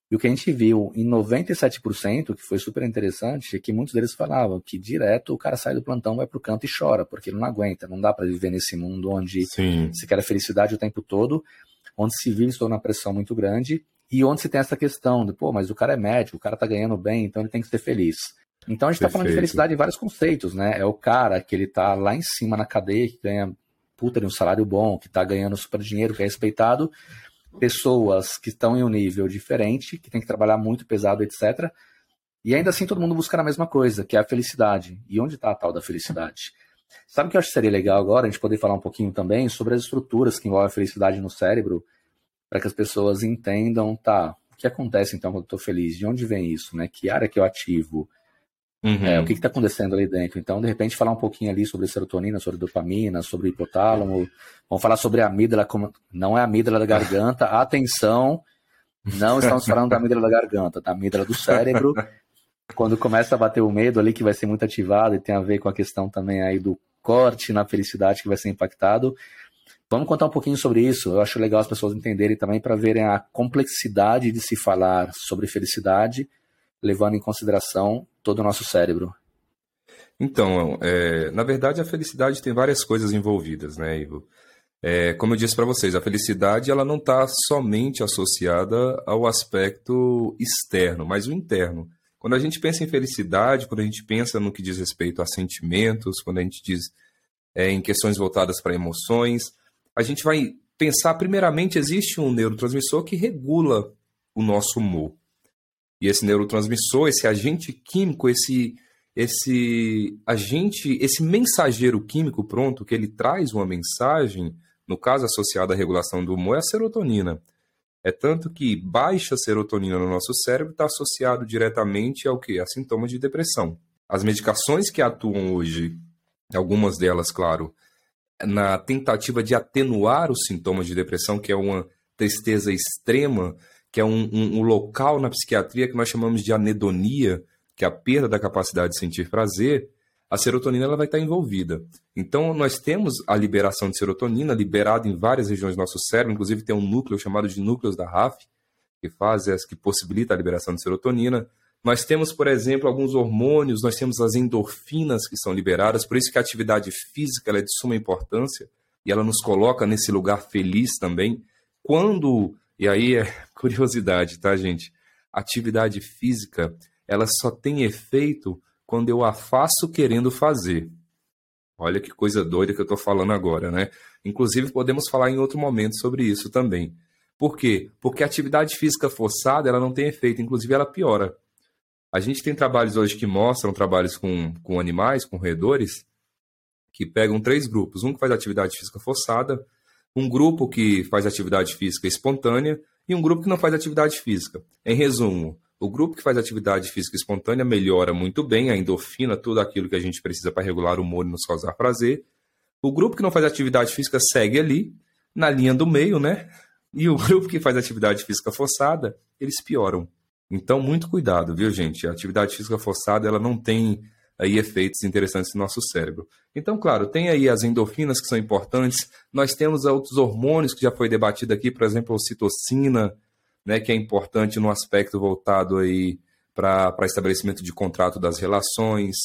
Speaker 2: E o que a gente viu em 97%, que foi super interessante, é que muitos deles falavam que direto o cara sai do plantão, vai pro canto e chora, porque ele não aguenta, não dá para viver nesse mundo onde Sim. se quer a felicidade o tempo todo, onde se vive sob uma pressão muito grande, e onde se tem essa questão de, pô, mas o cara é médico, o cara tá ganhando bem, então ele tem que ser feliz. Então a gente está falando de felicidade em vários conceitos, né? É o cara que ele tá lá em cima na cadeia, que ganha puta de um salário bom, que está ganhando super dinheiro, que é respeitado. Pessoas que estão em um nível diferente, que tem que trabalhar muito pesado, etc. E ainda assim todo mundo busca a mesma coisa, que é a felicidade. E onde está a tal da felicidade? Sabe o que eu acho que seria legal agora a gente poder falar um pouquinho também sobre as estruturas que envolvem a felicidade no cérebro, para que as pessoas entendam, tá, o que acontece então quando eu estou feliz? De onde vem isso, né? Que área que eu ativo? Uhum. É, o que está acontecendo ali dentro? Então, de repente, falar um pouquinho ali sobre serotonina, sobre dopamina, sobre hipotálamo. Vamos falar sobre a amígdala, como... não é a amígdala da garganta. *laughs* Atenção, não estamos falando da amígdala da garganta, da amígdala do cérebro. Quando começa a bater o medo ali, que vai ser muito ativado e tem a ver com a questão também aí do corte na felicidade que vai ser impactado. Vamos contar um pouquinho sobre isso. Eu acho legal as pessoas entenderem também para verem a complexidade de se falar sobre felicidade, levando em consideração todo o nosso cérebro?
Speaker 1: Então, é, na verdade, a felicidade tem várias coisas envolvidas, né, Ivo? É, como eu disse para vocês, a felicidade ela não está somente associada ao aspecto externo, mas o interno. Quando a gente pensa em felicidade, quando a gente pensa no que diz respeito a sentimentos, quando a gente diz é, em questões voltadas para emoções, a gente vai pensar, primeiramente, existe um neurotransmissor que regula o nosso humor. E esse neurotransmissor, esse agente químico, esse esse agente, esse mensageiro químico pronto que ele traz uma mensagem, no caso associado à regulação do humor, é a serotonina. É tanto que baixa serotonina no nosso cérebro está associado diretamente ao que? A sintomas de depressão. As medicações que atuam hoje, algumas delas, claro, na tentativa de atenuar os sintomas de depressão, que é uma tristeza extrema, que é um, um, um local na psiquiatria que nós chamamos de anedonia, que é a perda da capacidade de sentir prazer, a serotonina ela vai estar envolvida. Então, nós temos a liberação de serotonina liberada em várias regiões do nosso cérebro, inclusive tem um núcleo chamado de núcleos da RAF, que faz, que possibilita a liberação de serotonina. Nós temos, por exemplo, alguns hormônios, nós temos as endorfinas que são liberadas, por isso que a atividade física é de suma importância e ela nos coloca nesse lugar feliz também. Quando e aí é curiosidade, tá, gente? Atividade física, ela só tem efeito quando eu a faço querendo fazer. Olha que coisa doida que eu estou falando agora, né? Inclusive, podemos falar em outro momento sobre isso também. Por quê? Porque a atividade física forçada ela não tem efeito, inclusive ela piora. A gente tem trabalhos hoje que mostram trabalhos com, com animais, com roedores, que pegam três grupos. Um que faz atividade física forçada, um grupo que faz atividade física espontânea e um grupo que não faz atividade física. Em resumo, o grupo que faz atividade física espontânea melhora muito bem a endorfina, tudo aquilo que a gente precisa para regular o humor e nos causar prazer. O grupo que não faz atividade física segue ali, na linha do meio, né? E o *laughs* grupo que faz atividade física forçada, eles pioram. Então, muito cuidado, viu, gente? A atividade física forçada, ela não tem aí efeitos interessantes no nosso cérebro. Então, claro, tem aí as endorfinas que são importantes, nós temos outros hormônios que já foi debatido aqui, por exemplo, a ocitocina, né, que é importante no aspecto voltado aí para estabelecimento de contrato das relações,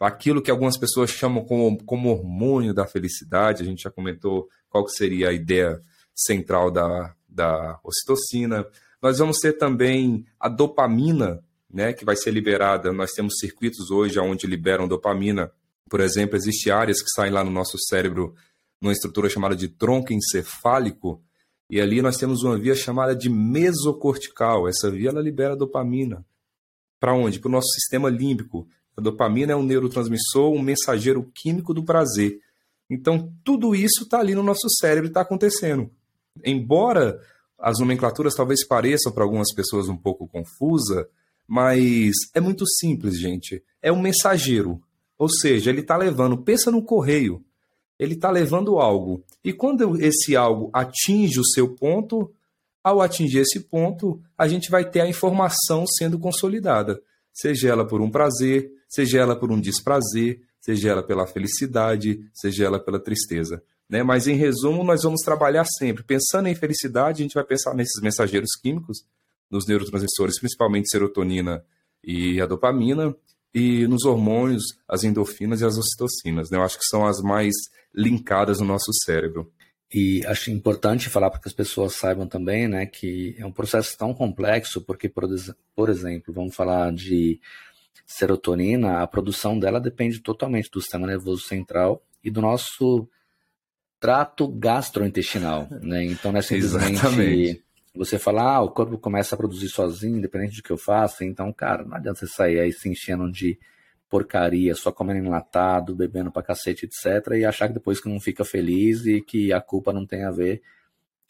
Speaker 1: aquilo que algumas pessoas chamam como, como hormônio da felicidade, a gente já comentou qual que seria a ideia central da, da ocitocina. Nós vamos ter também a dopamina, né, que vai ser liberada. Nós temos circuitos hoje onde liberam dopamina. Por exemplo, existem áreas que saem lá no nosso cérebro numa estrutura chamada de tronco encefálico, e ali nós temos uma via chamada de mesocortical. Essa via ela libera dopamina. Para onde? Para o nosso sistema límbico. A dopamina é um neurotransmissor, um mensageiro químico do prazer. Então, tudo isso está ali no nosso cérebro está acontecendo. Embora as nomenclaturas talvez pareçam para algumas pessoas um pouco confusa, mas é muito simples, gente. É um mensageiro. Ou seja, ele está levando, pensa no correio, ele está levando algo. E quando esse algo atinge o seu ponto, ao atingir esse ponto, a gente vai ter a informação sendo consolidada, seja ela por um prazer, seja ela por um desprazer, seja ela pela felicidade, seja ela pela tristeza. Né? Mas, em resumo, nós vamos trabalhar sempre. Pensando em felicidade, a gente vai pensar nesses mensageiros químicos, nos neurotransmissores, principalmente serotonina e a dopamina, e nos hormônios, as endorfinas e as ocitocinas. Né? Eu acho que são as mais linkadas no nosso cérebro.
Speaker 2: E acho importante falar para que as pessoas saibam também, né, que é um processo tão complexo, porque, por, por exemplo, vamos falar de serotonina, a produção dela depende totalmente do sistema nervoso central e do nosso trato gastrointestinal, né? Então não é simplesmente Exatamente. Você falar, ah, o corpo começa a produzir sozinho, independente do que eu faça. Então, cara, não adianta você sair aí se enchendo de porcaria, só comendo enlatado, bebendo pra cacete, etc. E achar que depois que não fica feliz e que a culpa não tem a ver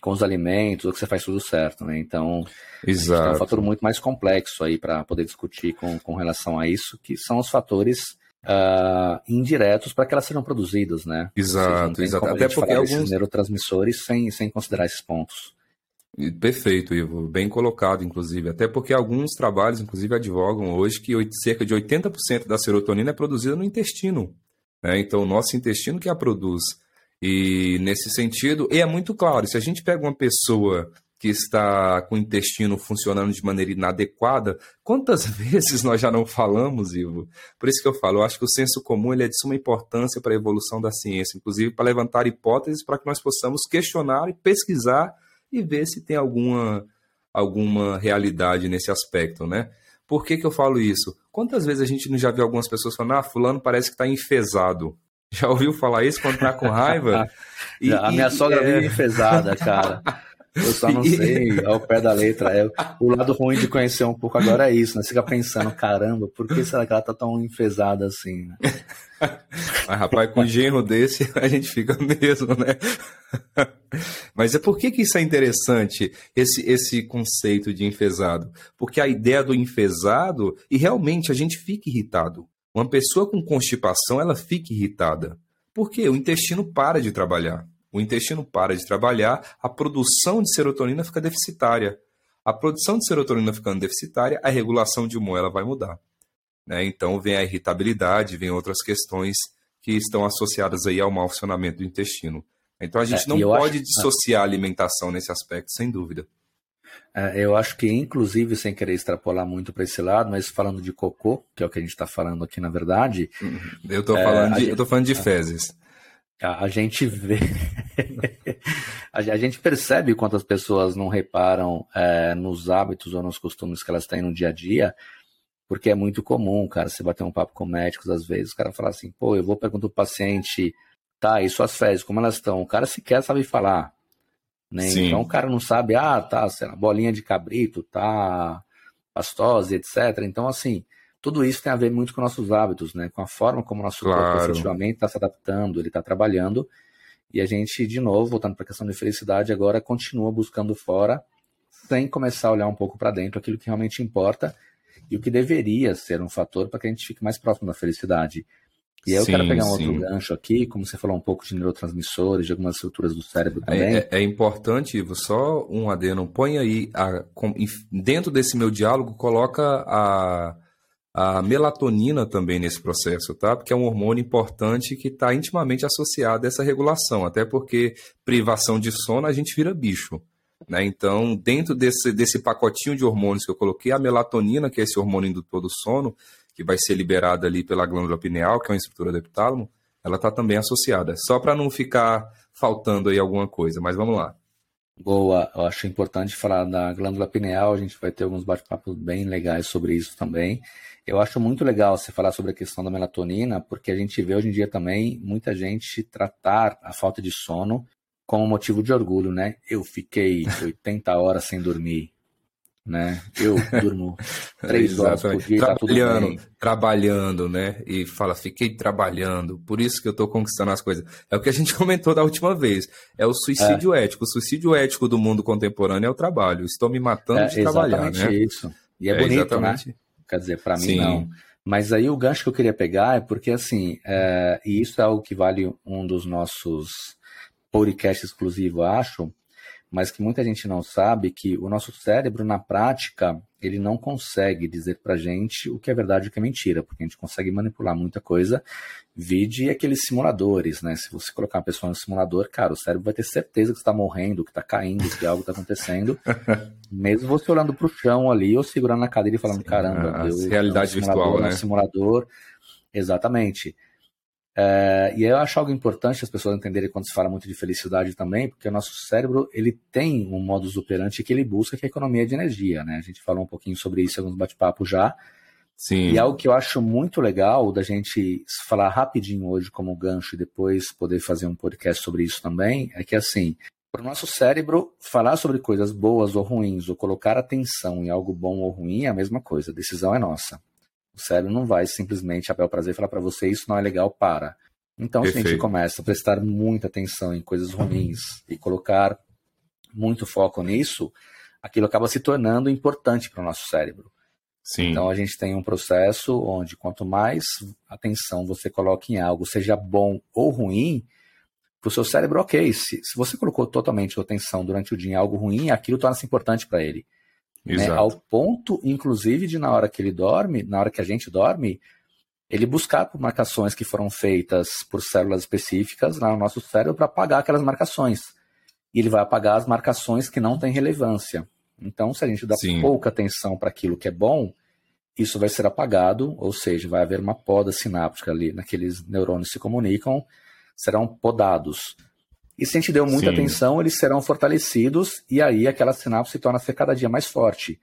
Speaker 2: com os alimentos, ou que você faz tudo certo, né? Então,
Speaker 1: Exato. é
Speaker 2: um fator muito mais complexo aí para poder discutir com, com relação a isso, que são os fatores uh, indiretos para que elas sejam produzidas, né?
Speaker 1: Exato, exato.
Speaker 2: Até porque alguns neurotransmissores sem, sem considerar esses pontos.
Speaker 1: Perfeito, Ivo. Bem colocado, inclusive. Até porque alguns trabalhos, inclusive, advogam hoje que cerca de 80% da serotonina é produzida no intestino. Né? Então, o nosso intestino que a produz. E nesse sentido, e é muito claro, se a gente pega uma pessoa que está com o intestino funcionando de maneira inadequada, quantas *laughs* vezes nós já não falamos, Ivo? Por isso que eu falo, eu acho que o senso comum ele é de suma importância para a evolução da ciência, inclusive para levantar hipóteses para que nós possamos questionar e pesquisar e ver se tem alguma, alguma realidade nesse aspecto, né? Por que, que eu falo isso? Quantas vezes a gente não já viu algumas pessoas falando, ah, fulano parece que está enfesado. *laughs* Já ouviu falar isso quando está com raiva? *laughs*
Speaker 2: e, a minha e, sogra é... vive enfesada, cara. *laughs* Eu só não sei ao pé da letra. É, o lado ruim de conhecer um pouco agora é isso, né? Você fica pensando, caramba, por que será que ela tá tão enfesada assim? Né? *laughs*
Speaker 1: Mas, rapaz, com um genro desse, a gente fica mesmo, né? *laughs* Mas é por que, que isso é interessante, esse, esse conceito de enfesado? Porque a ideia do enfesado, e realmente a gente fica irritado. Uma pessoa com constipação, ela fica irritada. Porque o intestino para de trabalhar o intestino para de trabalhar, a produção de serotonina fica deficitária. A produção de serotonina ficando deficitária, a regulação de humor ela vai mudar. Né? Então vem a irritabilidade, vem outras questões que estão associadas aí ao mau funcionamento do intestino. Então a gente é, não pode acho... dissociar a alimentação nesse aspecto, sem dúvida.
Speaker 2: É, eu acho que, inclusive, sem querer extrapolar muito para esse lado, mas falando de cocô, que é o que a gente está falando aqui, na verdade.
Speaker 1: Uhum. Eu estou falando, é, de, gente... falando de fezes.
Speaker 2: A, a gente vê, *laughs* a, gente percebe quantas pessoas não reparam é, nos hábitos ou nos costumes que elas têm no dia a dia, porque é muito comum, cara, você bater um papo com médicos às vezes, o cara fala assim, pô, eu vou perguntar pro paciente, tá, e suas fezes, como elas estão? O cara sequer sabe falar, né? Então o cara não sabe, ah, tá, sei lá, bolinha de cabrito, tá, pastose, etc. Então, assim, tudo isso tem a ver muito com nossos hábitos, né? Com a forma como o nosso claro. corpo efetivamente está se adaptando, ele está trabalhando. E a gente, de novo, voltando para a questão de felicidade, agora continua buscando fora, sem começar a olhar um pouco para dentro aquilo que realmente importa e o que deveria ser um fator para que a gente fique mais próximo da felicidade. E aí eu sim, quero pegar um sim. outro gancho aqui, como você falou um pouco de neurotransmissores, de algumas estruturas do cérebro é, também.
Speaker 1: É, é, é importante, Ivo, só um adeno, põe aí, a, dentro desse meu diálogo, coloca a a melatonina também nesse processo, tá? Porque é um hormônio importante que está intimamente associado a essa regulação, até porque privação de sono a gente vira bicho. Né? Então, dentro desse, desse pacotinho de hormônios que eu coloquei, a melatonina, que é esse hormônio indutor do sono, que vai ser liberada ali pela glândula pineal, que é uma estrutura do epitálamo, ela está também associada. Só para não ficar faltando aí alguma coisa, mas vamos lá.
Speaker 2: Boa, eu acho importante falar da glândula pineal, a gente vai ter alguns bate-papos bem legais sobre isso também. Eu acho muito legal você falar sobre a questão da melatonina, porque a gente vê hoje em dia também muita gente tratar a falta de sono como motivo de orgulho, né? Eu fiquei *laughs* 80 horas sem dormir, né? Eu durmo *laughs* três horas por dia,
Speaker 1: tá trabalhando, tá trabalhando, né? E fala, fiquei trabalhando, por isso que eu tô conquistando as coisas. É o que a gente *laughs* comentou da última vez. É o suicídio é. ético. O suicídio ético do mundo contemporâneo é o trabalho. Estou me matando é, de trabalhar, né?
Speaker 2: isso. E é, é bonito, exatamente. né? Quer dizer, para mim não. Mas aí o gancho que eu queria pegar é porque, assim, é, e isso é algo que vale um dos nossos podcast exclusivo, acho, mas que muita gente não sabe que o nosso cérebro, na prática, ele não consegue dizer pra gente o que é verdade e o que é mentira, porque a gente consegue manipular muita coisa, vide aqueles simuladores, né? Se você colocar uma pessoa no simulador, cara, o cérebro vai ter certeza que está morrendo, que está caindo, que algo está acontecendo, *laughs* mesmo você olhando pro chão ali ou segurando na cadeira e falando, Sim, caramba,
Speaker 1: Deus, realidade virtual, né?
Speaker 2: simulador, exatamente. É, e eu acho algo importante as pessoas entenderem quando se fala muito de felicidade também, porque o nosso cérebro ele tem um modus operandi que ele busca, que é a economia de energia. Né? A gente falou um pouquinho sobre isso em alguns bate-papos já.
Speaker 1: Sim.
Speaker 2: E algo que eu acho muito legal da gente falar rapidinho hoje como gancho e depois poder fazer um podcast sobre isso também, é que assim, para o nosso cérebro, falar sobre coisas boas ou ruins, ou colocar atenção em algo bom ou ruim é a mesma coisa, a decisão é nossa. O cérebro não vai simplesmente abrir o prazer e falar para você isso não é legal, para. Então, Perfeito. se a gente começa a prestar muita atenção em coisas ruins e colocar muito foco nisso, aquilo acaba se tornando importante para o nosso cérebro.
Speaker 1: Sim.
Speaker 2: Então a gente tem um processo onde quanto mais atenção você coloca em algo, seja bom ou ruim, para o seu cérebro, ok. Se, se você colocou totalmente sua atenção durante o dia em algo ruim, aquilo torna-se importante para ele. Né? Ao ponto, inclusive, de na hora que ele dorme, na hora que a gente dorme, ele buscar por marcações que foram feitas por células específicas lá no nosso cérebro para apagar aquelas marcações. E ele vai apagar as marcações que não têm relevância. Então, se a gente dá Sim. pouca atenção para aquilo que é bom, isso vai ser apagado, ou seja, vai haver uma poda sináptica ali, naqueles neurônios que se comunicam, serão podados. E se a gente deu muita Sim. atenção, eles serão fortalecidos e aí aquela sinapse se torna ser cada dia mais forte.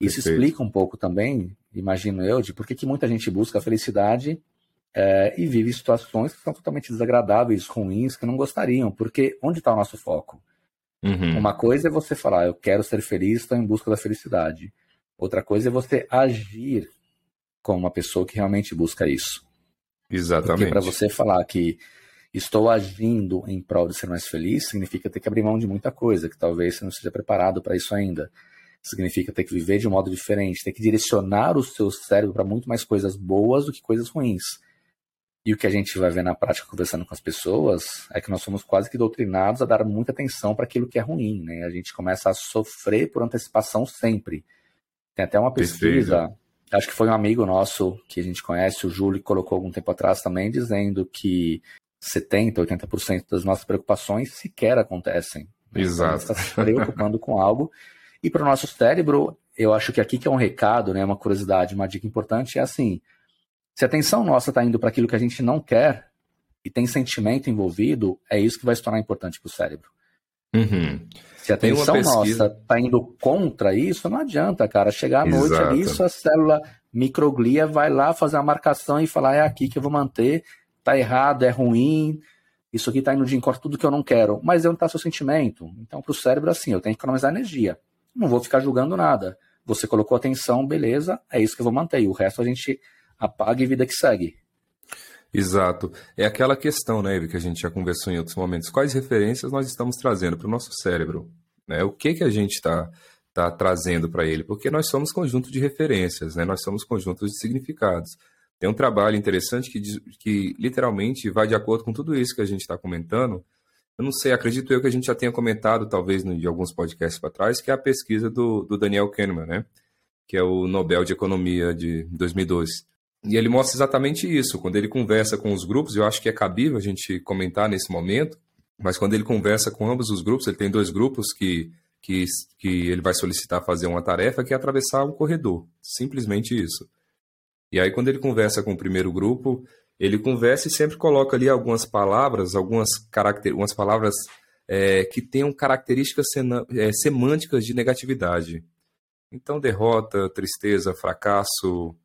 Speaker 2: Isso Perfeito. explica um pouco também, imagino eu, de por que, que muita gente busca a felicidade é, e vive situações que são totalmente desagradáveis, ruins, que não gostariam. Porque onde está o nosso foco? Uhum. Uma coisa é você falar, eu quero ser feliz, estou em busca da felicidade. Outra coisa é você agir como uma pessoa que realmente busca isso.
Speaker 1: Exatamente.
Speaker 2: Para você falar que estou agindo em prol de ser mais feliz, significa ter que abrir mão de muita coisa, que talvez você não esteja preparado para isso ainda. Significa ter que viver de um modo diferente, ter que direcionar o seu cérebro para muito mais coisas boas do que coisas ruins. E o que a gente vai ver na prática conversando com as pessoas é que nós somos quase que doutrinados a dar muita atenção para aquilo que é ruim, né? A gente começa a sofrer por antecipação sempre. Tem até uma pesquisa, Perfeito. acho que foi um amigo nosso que a gente conhece, o Júlio, que colocou algum tempo atrás também, dizendo que 70%, 80% das nossas preocupações sequer acontecem.
Speaker 1: Né? Exato.
Speaker 2: Então, a gente está se preocupando com algo. E para o nosso cérebro, eu acho que aqui que é um recado, né, uma curiosidade, uma dica importante é assim: se a atenção nossa está indo para aquilo que a gente não quer e tem sentimento envolvido, é isso que vai se tornar importante para o cérebro.
Speaker 1: Uhum.
Speaker 2: Se a atenção nossa está indo contra isso, não adianta, cara. Chegar à noite Exato. ali, sua célula microglia vai lá fazer uma marcação e falar: é aqui que eu vou manter tá errado, é ruim, isso aqui tá indo de encontro tudo que eu não quero, mas é onde está seu sentimento. Então, para o cérebro, assim, eu tenho que economizar energia. Não vou ficar julgando nada. Você colocou atenção, beleza, é isso que eu vou manter. O resto a gente apaga e vida que segue.
Speaker 1: Exato. É aquela questão, né, Eve, que a gente já conversou em outros momentos. Quais referências nós estamos trazendo para o nosso cérebro? Né? O que, que a gente está tá trazendo para ele? Porque nós somos conjunto de referências, né? nós somos conjuntos de significados. Tem um trabalho interessante que, que literalmente vai de acordo com tudo isso que a gente está comentando. Eu não sei, acredito eu que a gente já tenha comentado, talvez, de alguns podcasts para trás, que é a pesquisa do, do Daniel Kahneman, né? que é o Nobel de Economia de 2012. E ele mostra exatamente isso. Quando ele conversa com os grupos, eu acho que é cabível a gente comentar nesse momento, mas quando ele conversa com ambos os grupos, ele tem dois grupos que, que, que ele vai solicitar fazer uma tarefa que é atravessar um corredor. Simplesmente isso. E aí, quando ele conversa com o primeiro grupo, ele conversa e sempre coloca ali algumas palavras, algumas caracter, algumas palavras é, que tenham características é, semânticas de negatividade. Então, derrota, tristeza, fracasso,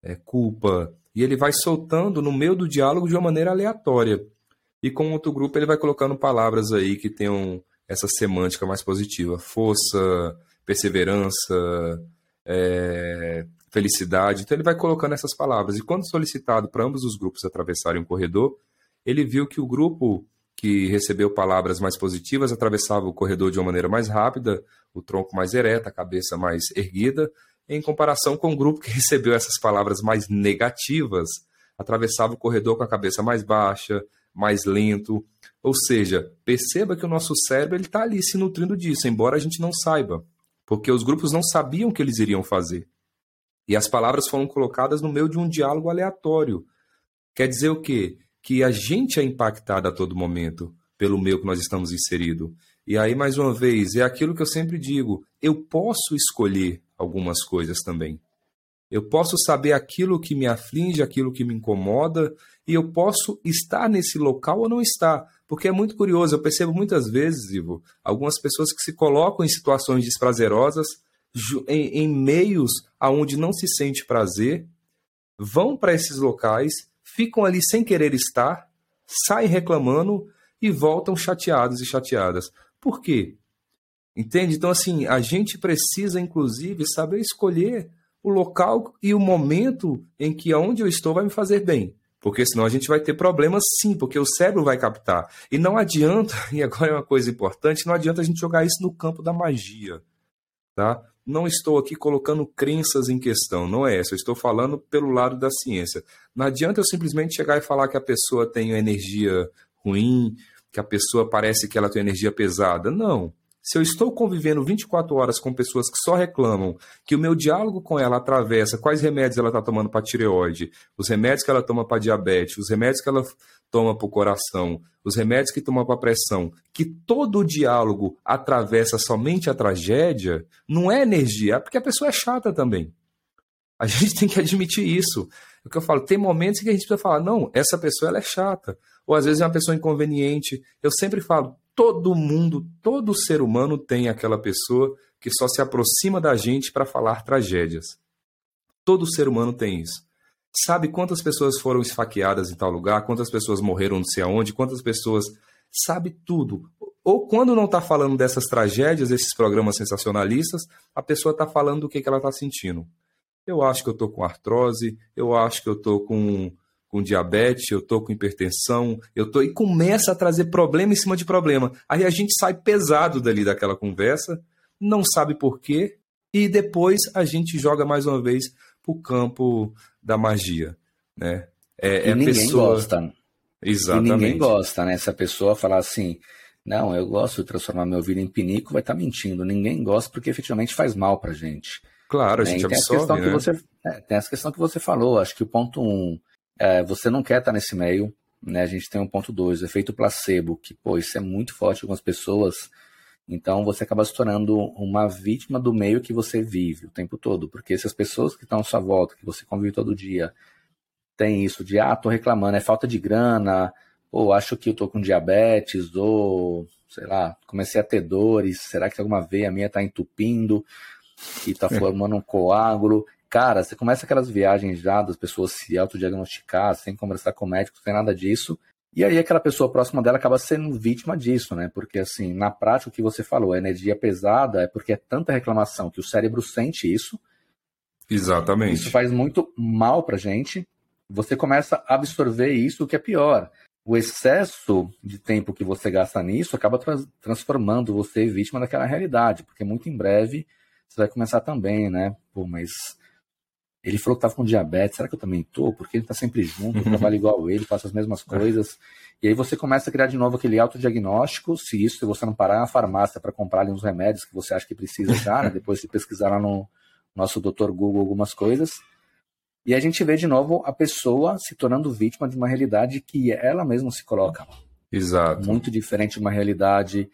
Speaker 1: é, culpa. E ele vai soltando no meio do diálogo de uma maneira aleatória. E com outro grupo, ele vai colocando palavras aí que tenham essa semântica mais positiva: força, perseverança, é, felicidade. Então, ele vai colocando essas palavras. E quando solicitado para ambos os grupos atravessarem um corredor, ele viu que o grupo que recebeu palavras mais positivas atravessava o corredor de uma maneira mais rápida, o tronco mais ereto, a cabeça mais erguida, em comparação com o grupo que *laughs* recebeu essas palavras mais negativas, atravessava o corredor com a cabeça mais baixa, mais lento. Ou seja, perceba que o nosso cérebro está ali se nutrindo disso, embora a gente não saiba, porque os grupos não sabiam o que eles iriam fazer. E as palavras foram colocadas no meio de um diálogo aleatório. Quer dizer o quê? que a gente é impactado a todo momento pelo meio que nós estamos inseridos. E aí, mais uma vez, é aquilo que eu sempre digo: eu posso escolher algumas coisas também. Eu posso saber aquilo que me aflige, aquilo que me incomoda, e eu posso estar nesse local ou não estar. Porque é muito curioso, eu percebo muitas vezes, Ivo, algumas pessoas que se colocam em situações desprazerosas, em, em meios aonde não se sente prazer, vão para esses locais ficam ali sem querer estar, saem reclamando e voltam chateados e chateadas. Por quê? Entende? Então, assim, a gente precisa, inclusive, saber escolher o local e o momento em que aonde eu estou vai me fazer bem. Porque senão a gente vai ter problemas sim, porque o cérebro vai captar. E não adianta, *laughs* e agora é uma coisa importante, não adianta a gente jogar isso no campo da magia. Tá? Não estou aqui colocando crenças em questão, não é essa. Eu estou falando pelo lado da ciência. Não adianta eu simplesmente chegar e falar que a pessoa tem energia ruim, que a pessoa parece que ela tem energia pesada. Não. Se eu estou convivendo 24 horas com pessoas que só reclamam, que o meu diálogo com ela atravessa quais remédios ela está tomando para tireoide, os remédios que ela toma para diabetes, os remédios que ela toma para o coração, os remédios que toma para pressão, que todo o diálogo atravessa somente a tragédia, não é energia, é porque a pessoa é chata também. A *laughs* gente tem que admitir isso. É o que eu falo, tem momentos que a gente precisa falar, não, essa pessoa ela é chata. Ou às vezes é uma pessoa inconveniente. Eu sempre falo, todo mundo, todo ser humano tem aquela pessoa que só se aproxima da gente para falar tragédias. Todo ser humano tem isso. Sabe quantas pessoas foram esfaqueadas em tal lugar, quantas pessoas morreram não sei aonde, quantas pessoas. Sabe tudo. Ou quando não está falando dessas tragédias, desses programas sensacionalistas, a pessoa está falando do que, que ela está sentindo. Eu acho que eu estou com artrose, eu acho que eu estou com com diabetes, eu tô com hipertensão, eu tô e começa a trazer problema em cima de problema. Aí a gente sai pesado dali daquela conversa, não sabe por quê, e depois a gente joga mais uma vez pro campo da magia, né?
Speaker 2: É, e é ninguém pessoa... gosta. Exatamente. E ninguém gosta, né? Se a pessoa falar assim, não, eu gosto de transformar meu vida em pinico, vai estar tá mentindo. Ninguém gosta porque efetivamente faz mal pra gente.
Speaker 1: Claro, a né? gente
Speaker 2: tem
Speaker 1: absorve,
Speaker 2: né? que você, é, Tem essa questão que você falou, acho que o ponto um, é, você não quer estar nesse meio, né? A gente tem um ponto dois, efeito placebo, que, pô, isso é muito forte com as pessoas. Então você acaba se tornando uma vítima do meio que você vive o tempo todo. Porque se as pessoas que estão à sua volta, que você convive todo dia, tem isso de, ah, tô reclamando, é falta de grana, ou acho que eu tô com diabetes, ou, sei lá, comecei a ter dores, será que alguma veia minha tá entupindo e tá *laughs* formando um coágulo? Cara, você começa aquelas viagens já das pessoas se autodiagnosticar, sem conversar com o médico, sem nada disso. E aí aquela pessoa próxima dela acaba sendo vítima disso, né? Porque assim, na prática o que você falou, a energia pesada é porque é tanta reclamação que o cérebro sente isso.
Speaker 1: Exatamente.
Speaker 2: Isso faz muito mal pra gente. Você começa a absorver isso, o que é pior. O excesso de tempo que você gasta nisso acaba trans transformando você vítima daquela realidade, porque muito em breve você vai começar também, né? Pô, mas ele falou que estava com diabetes, será que eu também tô? Porque ele está sempre junto, eu trabalho igual ele, faço as mesmas coisas. E aí você começa a criar de novo aquele autodiagnóstico, se isso, se você não parar na farmácia para comprar ali uns remédios que você acha que precisa já, né? *laughs* depois de pesquisar lá no, nosso doutor Google algumas coisas, e a gente vê de novo a pessoa se tornando vítima de uma realidade que ela mesma se coloca.
Speaker 1: Exato.
Speaker 2: Muito diferente de uma realidade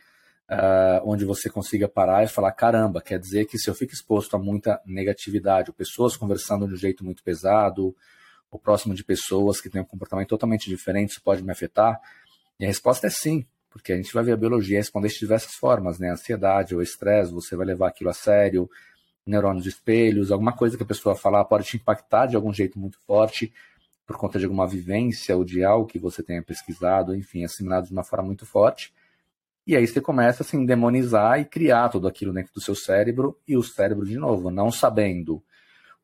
Speaker 2: uh, onde você consiga parar e falar: caramba, quer dizer que se eu fico exposto a muita negatividade, ou pessoas conversando de um jeito muito pesado, ou próximo de pessoas que têm um comportamento totalmente diferente, isso pode me afetar? E a resposta é sim, porque a gente vai ver a biologia responder de diversas formas, né? Ansiedade ou estresse, você vai levar aquilo a sério, neurônios de espelhos, alguma coisa que a pessoa falar pode te impactar de algum jeito muito forte por conta de alguma vivência ou de algo que você tenha pesquisado, enfim, assimilado de uma forma muito forte. E aí você começa assim, demonizar e criar tudo aquilo dentro do seu cérebro, e o cérebro, de novo, não sabendo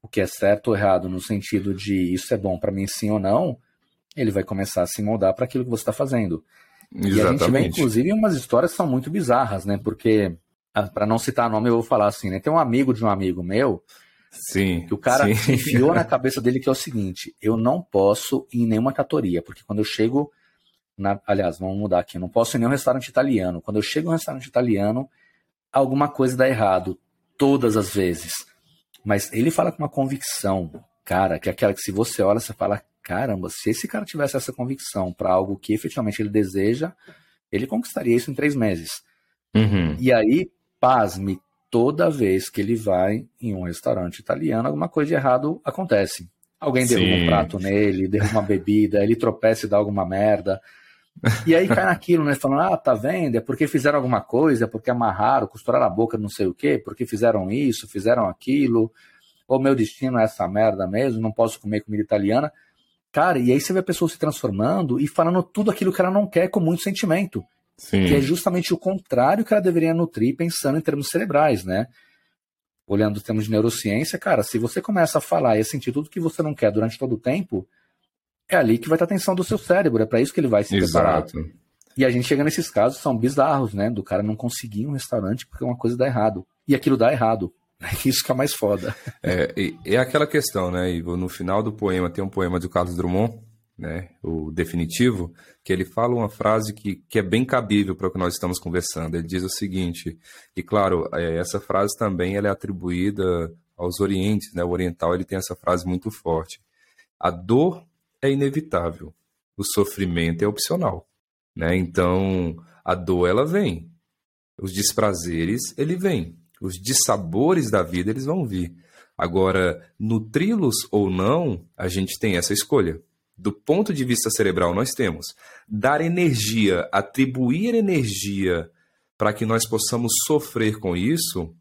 Speaker 2: o que é certo ou errado, no sentido de isso é bom para mim sim ou não, ele vai começar a se moldar para aquilo que você está fazendo. Exatamente. E a gente vê, inclusive, umas histórias que são muito bizarras, né? Porque, ah, para não citar nome, eu vou falar assim, né? Tem um amigo de um amigo meu,
Speaker 1: Sim.
Speaker 2: Que o cara
Speaker 1: sim.
Speaker 2: enfiou na *laughs* cabeça dele que é o seguinte: eu não posso ir em nenhuma catoria, porque quando eu chego na, aliás, vamos mudar aqui. Não posso ir em nenhum restaurante italiano. Quando eu chego em um restaurante italiano, alguma coisa dá errado. Todas as vezes. Mas ele fala com uma convicção, cara, que é aquela que se você olha, você fala: caramba, se esse cara tivesse essa convicção para algo que efetivamente ele deseja, ele conquistaria isso em três meses.
Speaker 1: Uhum.
Speaker 2: E aí, pasme, toda vez que ele vai em um restaurante italiano, alguma coisa de errado acontece. Alguém derruba Sim. um prato nele, derruba uma bebida, ele tropeça e dá alguma merda. E aí cai naquilo, né? Falando, ah, tá vendo? É porque fizeram alguma coisa, é porque amarraram, costuraram a boca, não sei o quê, porque fizeram isso, fizeram aquilo. Ou meu destino é essa merda mesmo, não posso comer comida italiana. Cara, e aí você vê a pessoa se transformando e falando tudo aquilo que ela não quer com muito sentimento. Sim. Que é justamente o contrário que ela deveria nutrir pensando em termos cerebrais, né? Olhando os termos de neurociência, cara, se você começa a falar e a sentir tudo que você não quer durante todo o tempo, é ali que vai estar a atenção do seu cérebro, é para isso que ele vai se preparar. Exato. E a gente chega nesses casos, são bizarros, né? Do cara não conseguir um restaurante porque uma coisa dá errado. E aquilo dá errado. *laughs* Isso que é mais foda.
Speaker 1: É, é aquela questão, né, Ivo? No final do poema tem um poema do Carlos Drummond, né, o definitivo, que ele fala uma frase que, que é bem cabível para o que nós estamos conversando. Ele diz o seguinte, e claro, é, essa frase também ela é atribuída aos orientes, né? O oriental ele tem essa frase muito forte. A dor é inevitável, o sofrimento é opcional, né? Então, a dor ela vem, os desprazeres ele vem, os dissabores da vida eles vão vir. Agora, nutri-los ou não, a gente tem essa escolha. Do ponto de vista cerebral, nós temos dar energia, atribuir energia para que nós possamos sofrer com isso,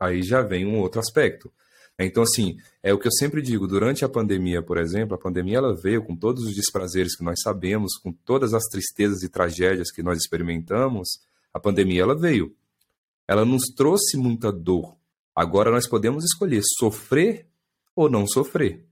Speaker 1: aí já vem um outro aspecto. Então, assim, é o que eu sempre digo, durante a pandemia, por exemplo, a pandemia ela veio com todos os desprazeres que nós sabemos, com todas as tristezas e tragédias que nós experimentamos, a pandemia ela veio. Ela nos trouxe muita dor. Agora nós podemos escolher sofrer ou não sofrer.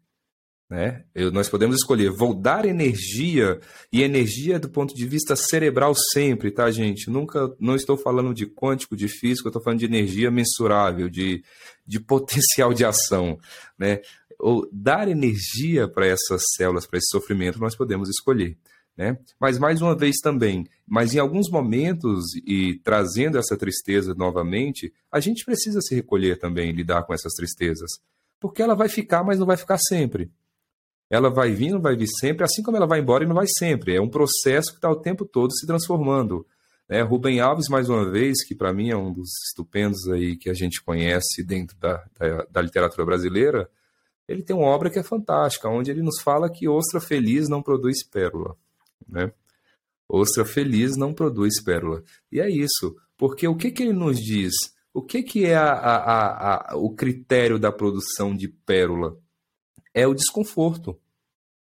Speaker 1: Né? Eu, nós podemos escolher, vou dar energia, e energia do ponto de vista cerebral sempre, tá, gente? Nunca, não estou falando de quântico, de físico, eu estou falando de energia mensurável, de, de potencial de ação, né? Ou dar energia para essas células, para esse sofrimento, nós podemos escolher. Né? Mas mais uma vez também, mas em alguns momentos e trazendo essa tristeza novamente, a gente precisa se recolher também, lidar com essas tristezas, porque ela vai ficar, mas não vai ficar sempre. Ela vai vir, não vai vir sempre, assim como ela vai embora e não vai sempre. É um processo que está o tempo todo se transformando. É, Rubem Alves, mais uma vez, que para mim é um dos estupendos aí que a gente conhece dentro da, da, da, literatura brasileira, ele tem uma obra que é fantástica, onde ele nos fala que ostra feliz não produz pérola. Né? Ostra feliz não produz pérola. E é isso, porque o que, que ele nos diz? O que, que é a, a, a, o critério da produção de pérola? É o desconforto.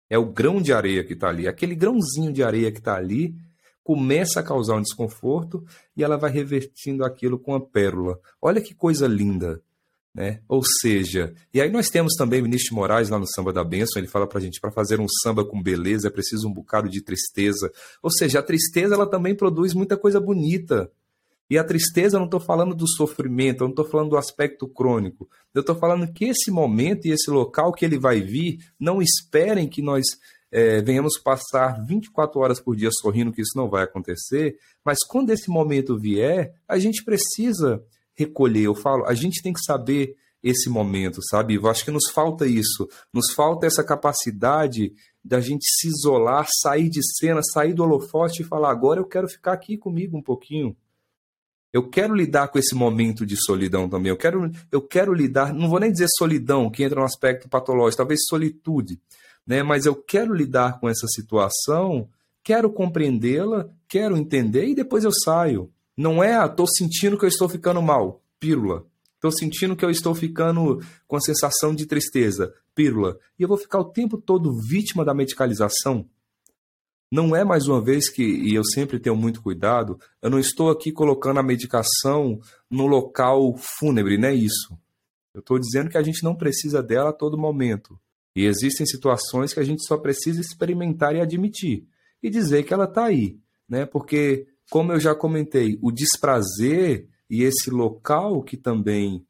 Speaker 1: É o grão de areia que está ali. Aquele grãozinho de areia que está ali começa a causar um desconforto e ela vai revertindo aquilo com a pérola. Olha que coisa linda. Né? Ou seja, e aí nós temos também o Vinícius Moraes lá no Samba da Bênção, ele fala pra gente, para fazer um samba com beleza é preciso um bocado de tristeza. Ou seja, a tristeza ela também produz muita coisa bonita. E a tristeza, eu não estou falando do sofrimento, eu não estou falando do aspecto crônico. Eu estou falando que esse momento e esse local que ele vai vir, não esperem que nós é, venhamos passar 24 horas por dia sorrindo, que isso não vai acontecer. Mas quando esse momento vier, a gente precisa recolher. Eu falo, a gente tem que saber esse momento, sabe? Eu acho que nos falta isso, nos falta essa capacidade da gente se isolar, sair de cena, sair do holofote e falar: agora eu quero ficar aqui comigo um pouquinho. Eu quero lidar com esse momento de solidão também. Eu quero, eu quero lidar, não vou nem dizer solidão, que entra no aspecto patológico, talvez solitude, né? Mas eu quero lidar com essa situação, quero compreendê-la, quero entender e depois eu saio. Não é, ah, tô sentindo que eu estou ficando mal, pílula. Estou sentindo que eu estou ficando com a sensação de tristeza, pílula. E eu vou ficar o tempo todo vítima da medicalização? Não é mais uma vez que, e eu sempre tenho muito cuidado, eu não estou aqui colocando a medicação no local fúnebre, não é isso. Eu estou dizendo que a gente não precisa dela a todo momento. E existem situações que a gente só precisa experimentar e admitir. E dizer que ela está aí. Né? Porque, como eu já comentei, o desprazer e esse local que também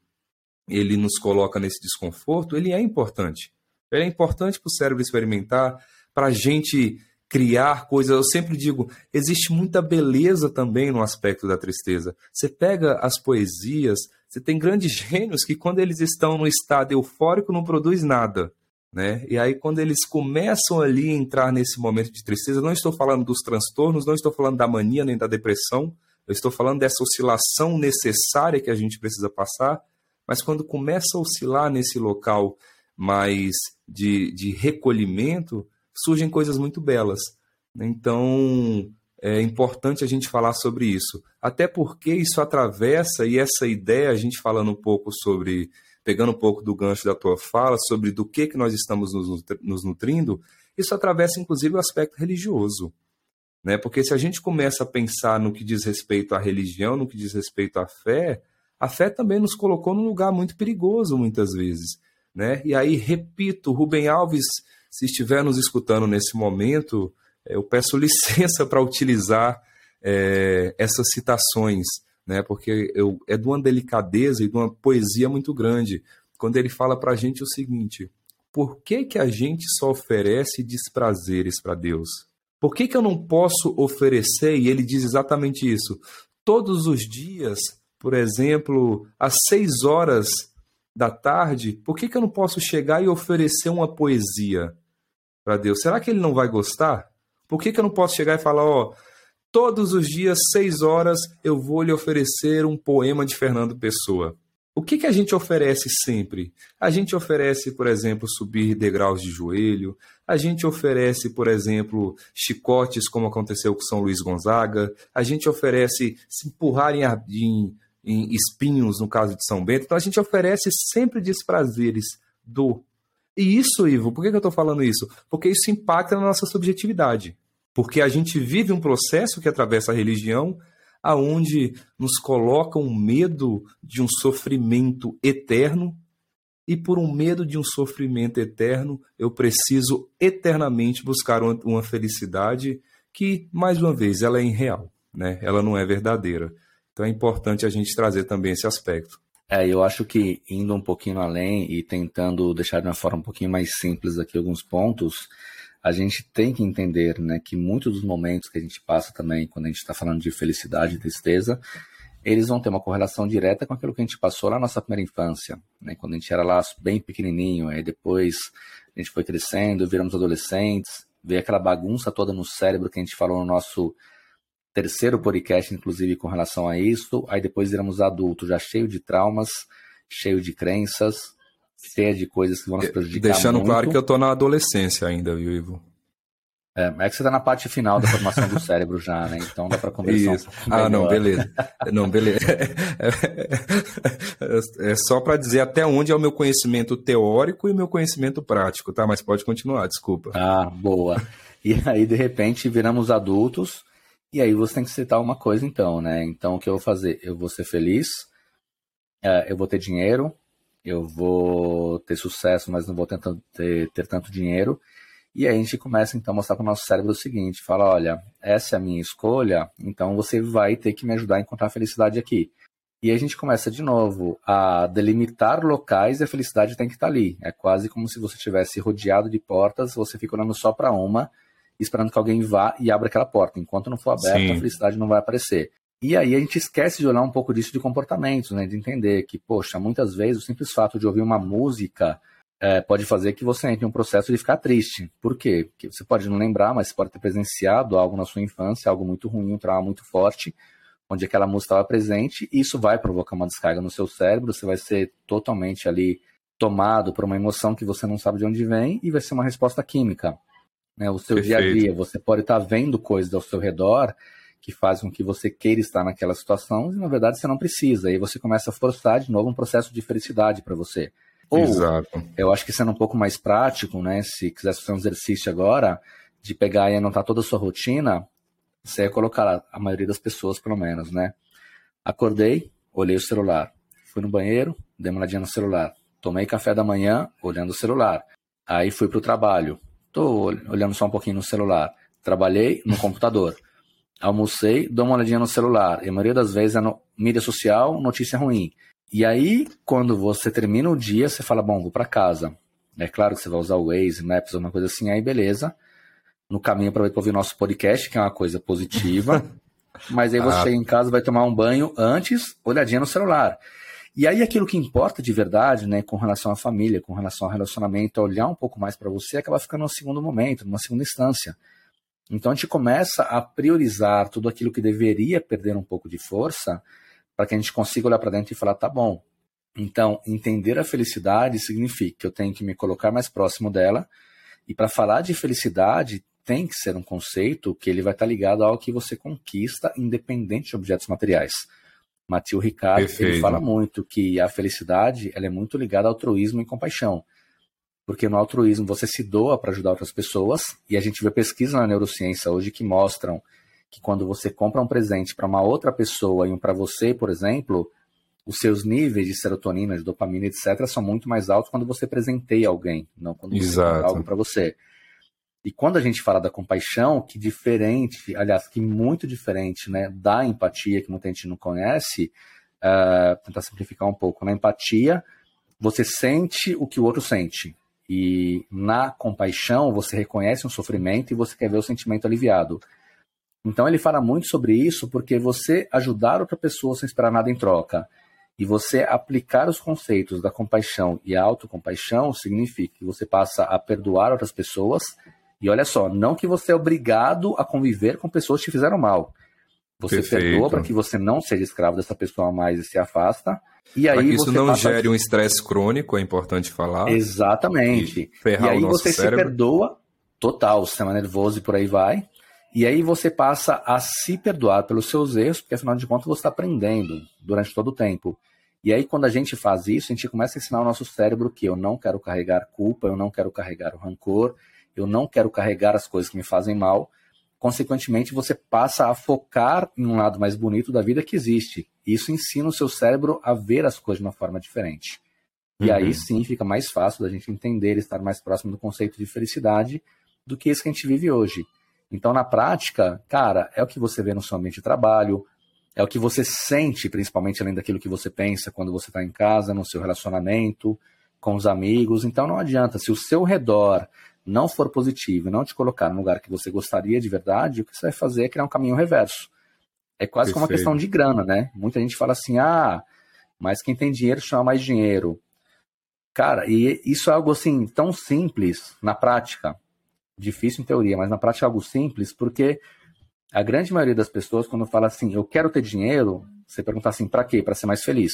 Speaker 1: ele nos coloca nesse desconforto, ele é importante. Ele é importante para o cérebro experimentar, para a gente criar coisas. Eu sempre digo, existe muita beleza também no aspecto da tristeza. Você pega as poesias, você tem grandes gênios que quando eles estão no estado eufórico não produz nada. Né? E aí, quando eles começam ali a entrar nesse momento de tristeza, não estou falando dos transtornos, não estou falando da mania nem da depressão, eu estou falando dessa oscilação necessária que a gente precisa passar, mas quando começa a oscilar nesse local mais de, de recolhimento, surgem coisas muito belas. Então, é importante a gente falar sobre isso. Até porque isso atravessa, e essa ideia, a gente falando um pouco sobre, pegando um pouco do gancho da tua fala, sobre do que, que nós estamos nos nutrindo, isso atravessa inclusive o aspecto religioso. Né? Porque se a gente começa a pensar no que diz respeito à religião, no que diz respeito à fé, a fé também nos colocou num lugar muito perigoso muitas vezes. Né? E aí, repito, Rubem Alves, se estiver nos escutando nesse momento, eh, eu peço *laughs* licença para utilizar é, essas citações, né? porque eu, é de uma delicadeza e de uma poesia muito grande, quando ele fala para a gente o seguinte: por que, que a gente só oferece desprazeres para Deus? Por que, que eu não posso oferecer? E ele diz exatamente isso. Todos os dias, por exemplo, às seis horas da tarde, por que, que eu não posso chegar e oferecer uma poesia para Deus? Será que ele não vai gostar? Por que, que eu não posso chegar e falar, ó, todos os dias, seis horas, eu vou lhe oferecer um poema de Fernando Pessoa? O que, que a gente oferece sempre? A gente oferece, por exemplo, subir degraus de joelho, a gente oferece, por exemplo, chicotes, como aconteceu com São Luís Gonzaga, a gente oferece se empurrar em, em, em espinhos, no caso de São Bento, então a gente oferece sempre desprazeres, do. E isso, Ivo, por que, eu estou falando isso? Porque isso impacta na nossa subjetividade. Porque a gente vive um processo que atravessa a religião aonde nos coloca um medo de um sofrimento eterno e por um medo de um sofrimento eterno, eu preciso eternamente buscar uma felicidade que, mais uma vez, ela é irreal, né? Ela não é verdadeira. Então é importante a gente trazer também esse aspecto.
Speaker 2: É, eu acho que indo um pouquinho além e tentando deixar de uma forma um pouquinho mais simples aqui alguns pontos, a gente tem que entender né, que muitos dos momentos que a gente passa também, quando a gente está falando de felicidade e tristeza, eles vão ter uma correlação direta com aquilo que a gente passou lá na nossa primeira infância, né, quando a gente era lá bem pequenininho, aí depois a gente foi crescendo, viramos adolescentes, veio aquela bagunça toda no cérebro que a gente falou no nosso terceiro podcast, inclusive, com relação a isso, aí depois viramos adultos, já cheio de traumas, cheio de crenças, cheia de coisas que vão nos prejudicar
Speaker 1: Deixando
Speaker 2: muito.
Speaker 1: claro que eu tô na adolescência ainda, viu, Ivo?
Speaker 2: É, é que você tá na parte final da formação do cérebro já, né? Então dá para conversar
Speaker 1: Isso. Um ah, não, beleza. Não, beleza. É, é só para dizer até onde é o meu conhecimento teórico e o meu conhecimento prático, tá? Mas pode continuar, desculpa.
Speaker 2: Ah, boa. E aí, de repente, viramos adultos, e aí você tem que citar uma coisa, então, né? Então, o que eu vou fazer? Eu vou ser feliz, é, eu vou ter dinheiro, eu vou ter sucesso, mas não vou ter, ter, ter tanto dinheiro. E aí a gente começa então a mostrar para o nosso cérebro o seguinte: fala, olha, essa é a minha escolha, então você vai ter que me ajudar a encontrar a felicidade aqui. E a gente começa de novo a delimitar locais e a felicidade tem que estar ali. É quase como se você estivesse rodeado de portas, você fica olhando só para uma, esperando que alguém vá e abra aquela porta. Enquanto não for aberta, Sim. a felicidade não vai aparecer. E aí a gente esquece de olhar um pouco disso de comportamentos, né? De entender que, poxa, muitas vezes o simples fato de ouvir uma música é, pode fazer que você entre em um processo de ficar triste. Por quê? Porque você pode não lembrar, mas você pode ter presenciado algo na sua infância, algo muito ruim, um trauma muito forte, onde aquela música estava presente, e isso vai provocar uma descarga no seu cérebro, você vai ser totalmente ali tomado por uma emoção que você não sabe de onde vem, e vai ser uma resposta química. Né? O seu Perfeito. dia a dia, você pode estar vendo coisas ao seu redor que faz com que você queira estar naquela situação e na verdade você não precisa. Aí você começa a forçar de novo um processo de felicidade para você. Ou, Exato. eu acho que sendo um pouco mais prático, né? Se quiser fazer um exercício agora, de pegar e anotar toda a sua rotina, você ia colocar a maioria das pessoas, pelo menos, né? Acordei, olhei o celular. Fui no banheiro, dei uma olhadinha no celular. Tomei café da manhã, olhando o celular. Aí fui para o trabalho. Tô olhando só um pouquinho no celular. Trabalhei no *laughs* computador almocei, dou uma olhadinha no celular. E a maioria das vezes é no, mídia social, notícia ruim. E aí, quando você termina o dia, você fala, bom, vou para casa. É claro que você vai usar o Waze, Maps, alguma coisa assim, aí beleza. No caminho, aproveita para ouvir nosso podcast, que é uma coisa positiva. *laughs* Mas aí você ah. chega em casa, vai tomar um banho antes, olhadinha no celular. E aí aquilo que importa de verdade, né, com relação à família, com relação ao relacionamento, olhar um pouco mais para você, acaba ficando no segundo momento, numa segunda instância. Então a gente começa a priorizar tudo aquilo que deveria perder um pouco de força para que a gente consiga olhar para dentro e falar, tá bom. Então, entender a felicidade significa que eu tenho que me colocar mais próximo dela. E para falar de felicidade, tem que ser um conceito que ele vai estar ligado ao que você conquista, independente de objetos materiais. Matheus Ricardo ele fala muito que a felicidade ela é muito ligada ao altruísmo e compaixão. Porque no altruísmo você se doa para ajudar outras pessoas, e a gente vê pesquisas na neurociência hoje que mostram que quando você compra um presente para uma outra pessoa e um para você, por exemplo, os seus níveis de serotonina, de dopamina, etc., são muito mais altos quando você presenteia alguém, não quando você Exato. compra algo para você. E quando a gente fala da compaixão, que diferente, aliás, que muito diferente né, da empatia, que muita gente não conhece, uh, tentar simplificar um pouco. Na empatia, você sente o que o outro sente. E na compaixão, você reconhece um sofrimento e você quer ver o sentimento aliviado. Então ele fala muito sobre isso porque você ajudar outra pessoa sem esperar nada em troca e você aplicar os conceitos da compaixão e a autocompaixão significa que você passa a perdoar outras pessoas e olha só, não que você é obrigado a conviver com pessoas que te fizeram mal. Você Perfeito. perdoa para que você não seja escravo dessa pessoa mais e se afasta. E aí
Speaker 1: que isso não gere um estresse crônico, é importante falar.
Speaker 2: Exatamente. E, e aí você cérebro. se perdoa total, o sistema nervoso e por aí vai. E aí você passa a se perdoar pelos seus erros, porque afinal de contas você está aprendendo durante todo o tempo. E aí quando a gente faz isso, a gente começa a ensinar o nosso cérebro que eu não quero carregar culpa, eu não quero carregar o rancor, eu não quero carregar as coisas que me fazem mal, consequentemente, você passa a focar em um lado mais bonito da vida que existe. Isso ensina o seu cérebro a ver as coisas de uma forma diferente. E uhum. aí sim fica mais fácil da gente entender e estar mais próximo do conceito de felicidade do que esse que a gente vive hoje. Então, na prática, cara, é o que você vê no seu ambiente de trabalho, é o que você sente, principalmente além daquilo que você pensa quando você está em casa, no seu relacionamento, com os amigos. Então, não adianta. Se o seu redor não for positivo e não te colocar no lugar que você gostaria de verdade, o que você vai fazer é criar um caminho reverso. É quase Perfeito. como uma questão de grana, né? Muita gente fala assim, ah, mas quem tem dinheiro chama mais dinheiro. Cara, e isso é algo assim tão simples na prática, difícil em teoria, mas na prática é algo simples, porque a grande maioria das pessoas, quando fala assim, eu quero ter dinheiro, você pergunta assim, para quê? Para ser mais feliz.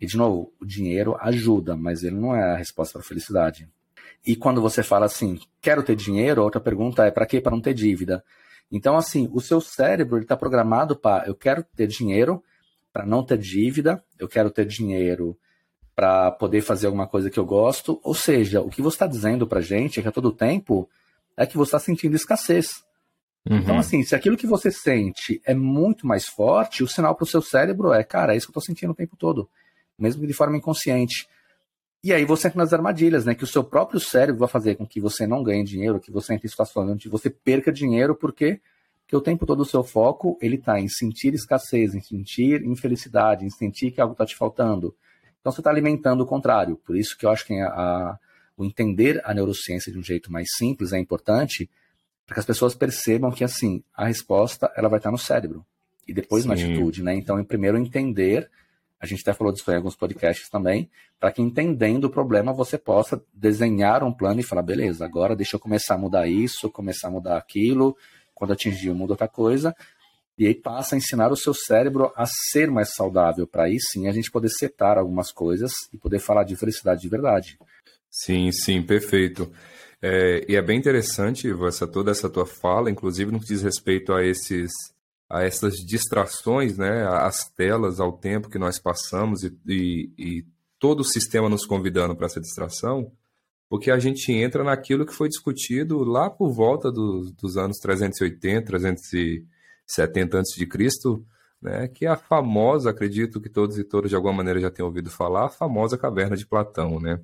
Speaker 2: E de novo, o dinheiro ajuda, mas ele não é a resposta para a felicidade. E quando você fala assim, quero ter dinheiro, a outra pergunta é para quê? Para não ter dívida. Então, assim, o seu cérebro está programado para eu quero ter dinheiro para não ter dívida, eu quero ter dinheiro para poder fazer alguma coisa que eu gosto. Ou seja, o que você está dizendo para gente é que a todo tempo é que você está sentindo escassez. Uhum. Então, assim, se aquilo que você sente é muito mais forte, o sinal para o seu cérebro é, cara, é isso que eu estou sentindo o tempo todo, mesmo de forma inconsciente. E aí você entra nas armadilhas, né? Que o seu próprio cérebro vai fazer com que você não ganhe dinheiro, que você entre em situações onde você perca dinheiro, porque, porque o tempo todo o seu foco ele está em sentir escassez, em sentir infelicidade, em sentir que algo está te faltando. Então você está alimentando o contrário. Por isso que eu acho que a, a, o entender a neurociência de um jeito mais simples é importante, para que as pessoas percebam que assim a resposta ela vai estar no cérebro. e depois Sim. uma atitude, né? Então, em primeiro entender, a gente até falou disso em alguns podcasts também, para que entendendo o problema você possa desenhar um plano e falar, beleza, agora deixa eu começar a mudar isso, começar a mudar aquilo, quando atingir, muda outra coisa, e aí passa a ensinar o seu cérebro a ser mais saudável, para aí sim a gente poder setar algumas coisas e poder falar de felicidade de verdade.
Speaker 1: Sim, sim, perfeito. É, e é bem interessante essa, toda essa tua fala, inclusive no que diz respeito a esses a essas distrações, né, às telas, ao tempo que nós passamos e, e, e todo o sistema nos convidando para essa distração, porque a gente entra naquilo que foi discutido lá por volta do, dos anos 380, 370 a.C., né, que é a famosa, acredito que todos e todas de alguma maneira já tenham ouvido falar, a famosa caverna de Platão, né?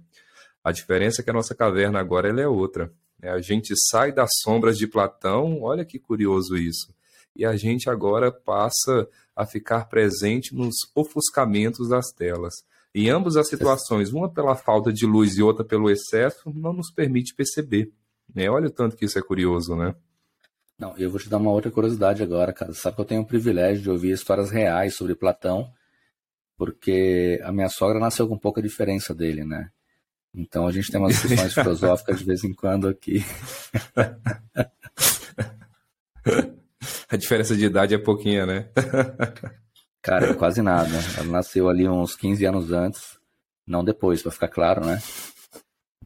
Speaker 1: A diferença é que a nossa caverna agora ela é outra. Né? A gente sai das sombras de Platão, olha que curioso isso. E a gente agora passa a ficar presente nos ofuscamentos das telas. Em ambas as situações, uma pela falta de luz e outra pelo excesso, não nos permite perceber. Né? Olha o tanto que isso é curioso, né?
Speaker 2: Não, eu vou te dar uma outra curiosidade agora, cara. Sabe que eu tenho o privilégio de ouvir histórias reais sobre Platão, porque a minha sogra nasceu com pouca diferença dele, né? Então a gente tem umas discussões *laughs* filosóficas de vez em quando aqui. *laughs* *laughs*
Speaker 1: a diferença de idade é pouquinha, né? *laughs*
Speaker 2: Cara, quase nada. Ela nasceu ali uns 15 anos antes, não depois, para ficar claro, né?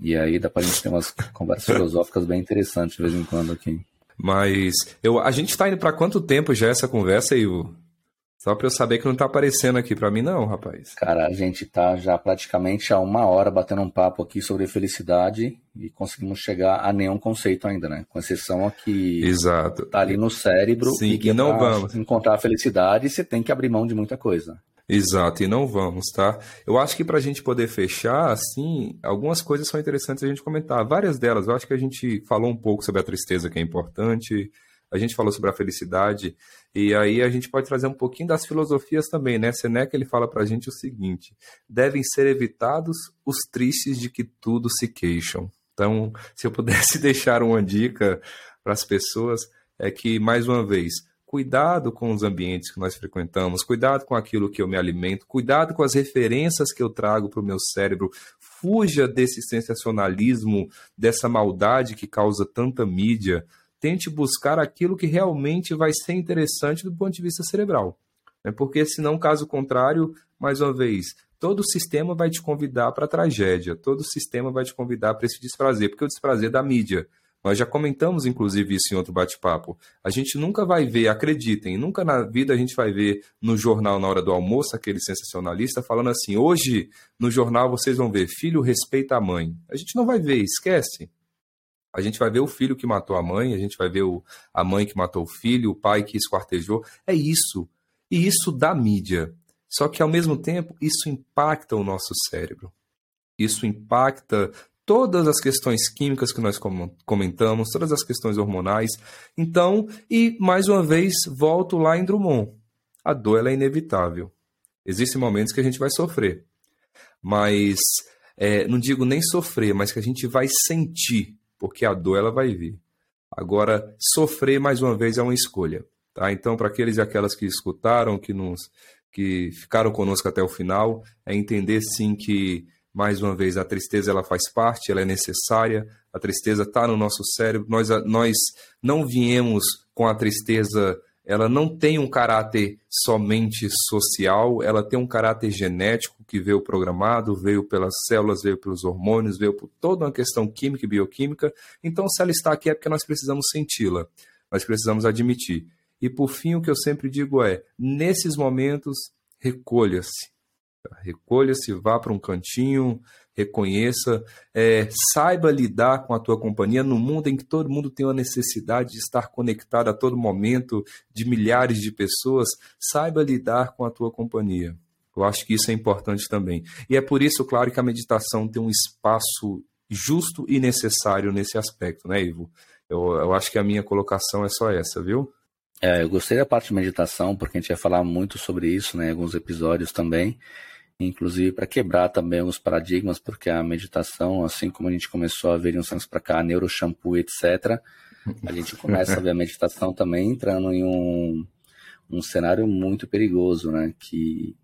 Speaker 2: E aí dá pra gente ter umas conversas filosóficas bem interessantes de vez em quando aqui.
Speaker 1: Mas eu, a gente tá indo para quanto tempo já essa conversa, Ivo? Só para eu saber que não tá aparecendo aqui para mim, não, rapaz.
Speaker 2: Cara, a gente tá já praticamente há uma hora batendo um papo aqui sobre felicidade e conseguimos chegar a nenhum conceito ainda, né? Com exceção aqui.
Speaker 1: Exato.
Speaker 2: Tá ali no cérebro.
Speaker 1: Sim, e, e não vamos.
Speaker 2: Encontrar a felicidade, você tem que abrir mão de muita coisa.
Speaker 1: Exato, e não vamos, tá? Eu acho que para a gente poder fechar, assim, algumas coisas são interessantes a gente comentar. Várias delas, eu acho que a gente falou um pouco sobre a tristeza, que é importante a gente falou sobre a felicidade, e aí a gente pode trazer um pouquinho das filosofias também, né? Seneca ele fala para a gente o seguinte: devem ser evitados os tristes de que tudo se queixam. Então, se eu pudesse *laughs* deixar uma dica para as pessoas, é que, mais uma vez, cuidado com os ambientes que nós frequentamos, cuidado com aquilo que eu me alimento, cuidado com as referências que eu trago para o meu cérebro, fuja desse sensacionalismo, dessa maldade que causa tanta mídia, tente buscar aquilo que realmente vai ser interessante do ponto de vista cerebral. Né? Porque, senão, caso contrário, mais uma vez, todo o sistema vai te convidar para a tragédia, todo o sistema vai te convidar para esse desprazer, porque o desprazer é da mídia. Nós já comentamos, inclusive, isso em outro bate-papo. A gente nunca vai ver, acreditem, nunca na vida a gente vai ver no jornal, na hora do almoço, aquele sensacionalista falando assim: hoje no jornal vocês vão ver, filho respeita a mãe. A gente não vai ver, esquece. A gente vai ver o filho que matou a mãe, a gente vai ver o, a mãe que matou o filho, o pai que esquartejou. É isso. E isso dá mídia. Só que, ao mesmo tempo, isso impacta o nosso cérebro. Isso impacta todas as questões químicas que nós comentamos, todas as questões hormonais. Então, e mais uma vez, volto lá em Drummond. A dor é inevitável. Existem momentos que a gente vai sofrer. Mas, é, não digo nem sofrer, mas que a gente vai sentir porque a dor ela vai vir. Agora, sofrer mais uma vez é uma escolha, tá? Então, para aqueles e aquelas que escutaram, que nos que ficaram conosco até o final, é entender sim que mais uma vez a tristeza ela faz parte, ela é necessária. A tristeza está no nosso cérebro. Nós nós não viemos com a tristeza ela não tem um caráter somente social, ela tem um caráter genético que veio programado, veio pelas células, veio pelos hormônios, veio por toda uma questão química e bioquímica. Então, se ela está aqui é porque nós precisamos senti-la, nós precisamos admitir. E por fim, o que eu sempre digo é: nesses momentos, recolha-se. Recolha-se, vá para um cantinho, reconheça, é, saiba lidar com a tua companhia no mundo em que todo mundo tem a necessidade de estar conectado a todo momento, de milhares de pessoas, saiba lidar com a tua companhia. Eu acho que isso é importante também. E é por isso, claro, que a meditação tem um espaço justo e necessário nesse aspecto, né, Ivo? Eu, eu acho que a minha colocação é só essa, viu?
Speaker 2: É, eu gostei da parte de meditação, porque a gente ia falar muito sobre isso, né, em alguns episódios também inclusive para quebrar também alguns paradigmas, porque a meditação, assim como a gente começou a ver uns anos para cá, neuroshampoo, etc., a gente começa a ver a meditação também entrando em um, um cenário muito perigoso, né? Que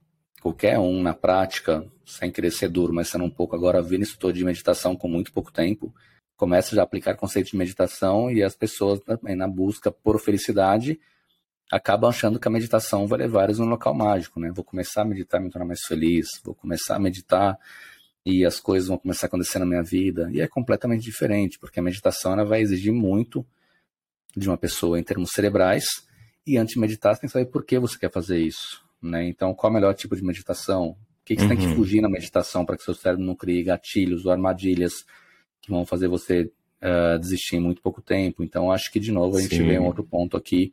Speaker 2: qualquer um na prática, sem querer ser duro, mas sendo um pouco agora vindo instrutor de meditação com muito pouco tempo, começa já a aplicar conceito de meditação e as pessoas também na busca por felicidade acabam achando que a meditação vai levar eles num local mágico, né? Vou começar a meditar, me tornar mais feliz, vou começar a meditar e as coisas vão começar a acontecer na minha vida. E é completamente diferente, porque a meditação ela vai exigir muito de uma pessoa em termos cerebrais, e antes de meditar, você tem que saber por que você quer fazer isso. Né? Então, qual é o melhor tipo de meditação? O que, que você tem que uhum. fugir na meditação para que seu cérebro não crie gatilhos ou armadilhas que vão fazer você uh, desistir em muito pouco tempo? Então, acho que, de novo, a gente Sim. vê um outro ponto aqui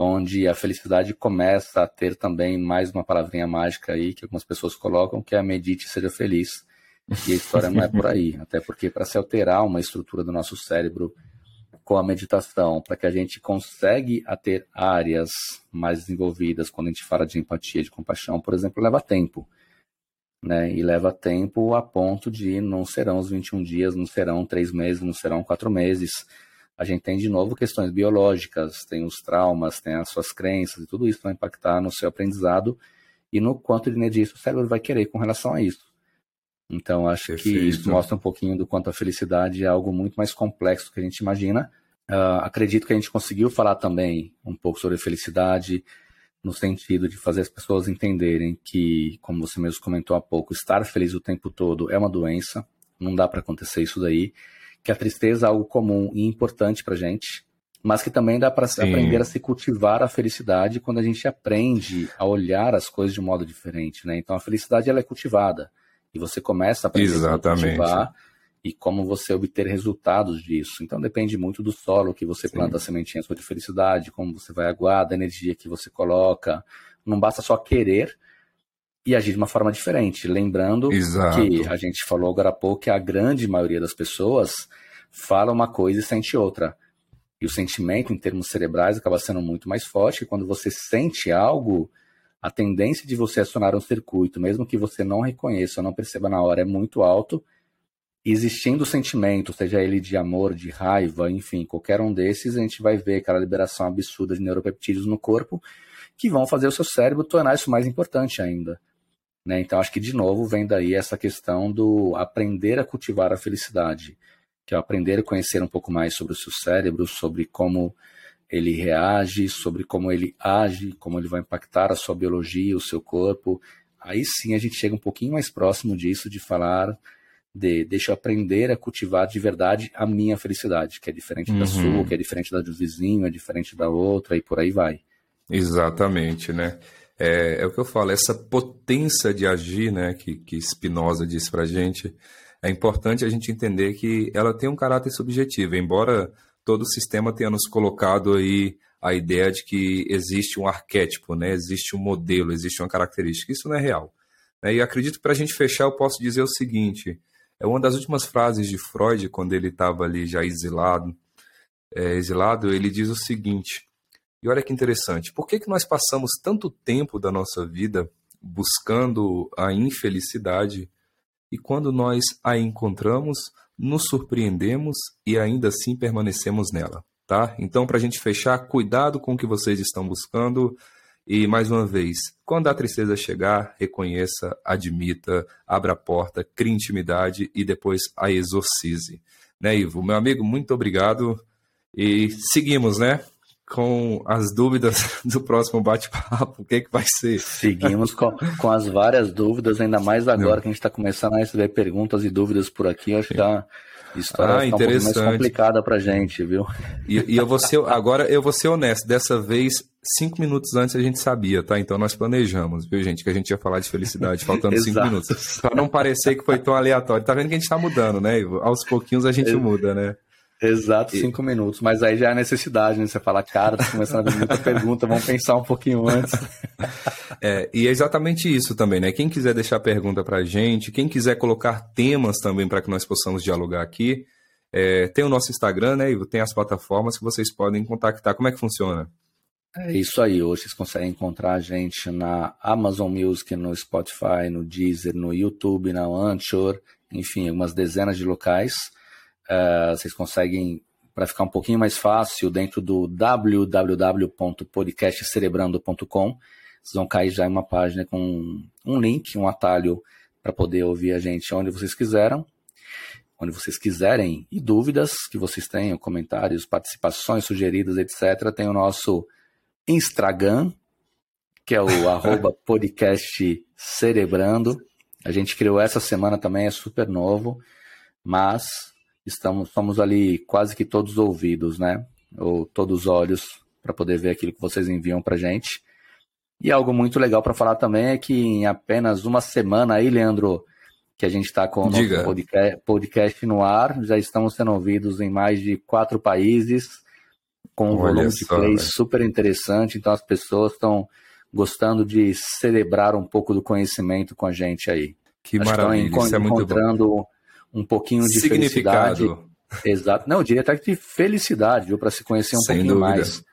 Speaker 2: onde a felicidade começa a ter também mais uma palavrinha mágica aí que algumas pessoas colocam, que é a medite e seja feliz. E a história não é por aí, *laughs* até porque para se alterar uma estrutura do nosso cérebro com a meditação, para que a gente consegue a ter áreas mais desenvolvidas quando a gente fala de empatia, de compaixão, por exemplo, leva tempo. Né? E leva tempo a ponto de não serão os 21 dias, não serão três meses, não serão quatro meses a gente tem de novo questões biológicas, tem os traumas, tem as suas crenças, e tudo isso vai impactar no seu aprendizado e no quanto de energia o cérebro vai querer com relação a isso. Então, acho Perfeito. que isso mostra um pouquinho do quanto a felicidade é algo muito mais complexo do que a gente imagina. Uh, acredito que a gente conseguiu falar também um pouco sobre felicidade, no sentido de fazer as pessoas entenderem que, como você mesmo comentou há pouco, estar feliz o tempo todo é uma doença, não dá para acontecer isso daí que a tristeza é algo comum e importante para gente, mas que também dá para aprender a se cultivar a felicidade quando a gente aprende a olhar as coisas de um modo diferente, né? Então a felicidade ela é cultivada e você começa a aprender Exatamente. a cultivar e como você obter resultados disso. Então depende muito do solo que você Sim. planta a sementinha sua de felicidade, como você vai aguar, da energia que você coloca. Não basta só querer, e agir de uma forma diferente. Lembrando Exato. que a gente falou agora há pouco que a grande maioria das pessoas fala uma coisa e sente outra. E o sentimento, em termos cerebrais, acaba sendo muito mais forte. E quando você sente algo, a tendência de você acionar um circuito, mesmo que você não reconheça ou não perceba na hora, é muito alto. Existindo o sentimento, seja ele de amor, de raiva, enfim, qualquer um desses, a gente vai ver aquela liberação absurda de neuropeptídeos no corpo que vão fazer o seu cérebro tornar isso mais importante ainda. Né? Então, acho que, de novo, vem daí essa questão do aprender a cultivar a felicidade, que é aprender a conhecer um pouco mais sobre o seu cérebro, sobre como ele reage, sobre como ele age, como ele vai impactar a sua biologia, o seu corpo. Aí sim a gente chega um pouquinho mais próximo disso, de falar de deixa eu aprender a cultivar de verdade a minha felicidade, que é diferente uhum. da sua, que é diferente da do vizinho, é diferente da outra e por aí vai.
Speaker 1: Exatamente, né? É, é o que eu falo, essa potência de agir, né, que, que Spinoza disse para gente, é importante a gente entender que ela tem um caráter subjetivo, embora todo o sistema tenha nos colocado aí a ideia de que existe um arquétipo, né, existe um modelo, existe uma característica. Isso não é real. Né? E acredito que para a gente fechar, eu posso dizer o seguinte: é uma das últimas frases de Freud, quando ele estava ali já exilado, é, exilado, ele diz o seguinte: e olha que interessante, por que, que nós passamos tanto tempo da nossa vida buscando a infelicidade e quando nós a encontramos, nos surpreendemos e ainda assim permanecemos nela, tá? Então, para a gente fechar, cuidado com o que vocês estão buscando e, mais uma vez, quando a tristeza chegar, reconheça, admita, abra a porta, crie intimidade e depois a exorcize. Né, Ivo? Meu amigo, muito obrigado e seguimos, né? Com as dúvidas *laughs* do próximo bate-papo, o que, é que vai ser?
Speaker 2: Seguimos com, com as várias dúvidas, ainda mais agora Não. que a gente está começando a receber perguntas e dúvidas por aqui, acho que a história ah, ficar um mais complicada para gente, viu?
Speaker 1: E, e, eu vou ser, agora eu vou ser honesto, dessa vez, cinco minutos antes a gente sabia, tá? Então nós planejamos, viu, gente, que a gente ia falar de felicidade, faltando cinco *laughs* minutos. Para não parecer que foi tão aleatório. Tá vendo que a gente está mudando, né, Ivo? Aos pouquinhos a gente muda, né?
Speaker 2: Exato, e... cinco minutos. Mas aí já é necessidade, né? Você fala, cara, tá começando a vir muita pergunta, vamos pensar um pouquinho antes. *laughs*
Speaker 1: É, e é exatamente isso também, né? Quem quiser deixar pergunta pra gente, quem quiser colocar temas também para que nós possamos dialogar aqui, é, tem o nosso Instagram, né? E tem as plataformas que vocês podem contactar. Como é que funciona?
Speaker 2: É isso aí, hoje vocês conseguem encontrar a gente na Amazon Music, no Spotify, no Deezer, no YouTube, na Anchor, enfim, algumas dezenas de locais. Uh, vocês conseguem para ficar um pouquinho mais fácil, dentro do www.podcastcerebrando.com, vocês vão cair já em uma página com um link, um atalho para poder ouvir a gente onde vocês quiseram, onde vocês quiserem, e dúvidas que vocês tenham, comentários, participações sugeridas, etc. Tem o nosso Instagram, que é o *laughs* arroba podcast cerebrando. A gente criou essa semana também, é super novo, mas estamos somos ali quase que todos ouvidos, né? Ou todos olhos para poder ver aquilo que vocês enviam para gente. E algo muito legal para falar também é que em apenas uma semana aí, Leandro, que a gente está com o nosso podcast, podcast, no ar, já estamos sendo ouvidos em mais de quatro países, com um Olha volume só, de play super interessante, então as pessoas estão gostando de celebrar um pouco do conhecimento com a gente aí.
Speaker 1: Que Acho maravilha, estão
Speaker 2: isso é muito encontrando bom um pouquinho de felicidade. Exato. Não, eu diria até que de felicidade, viu, para se conhecer um Sem pouquinho dúvida. mais.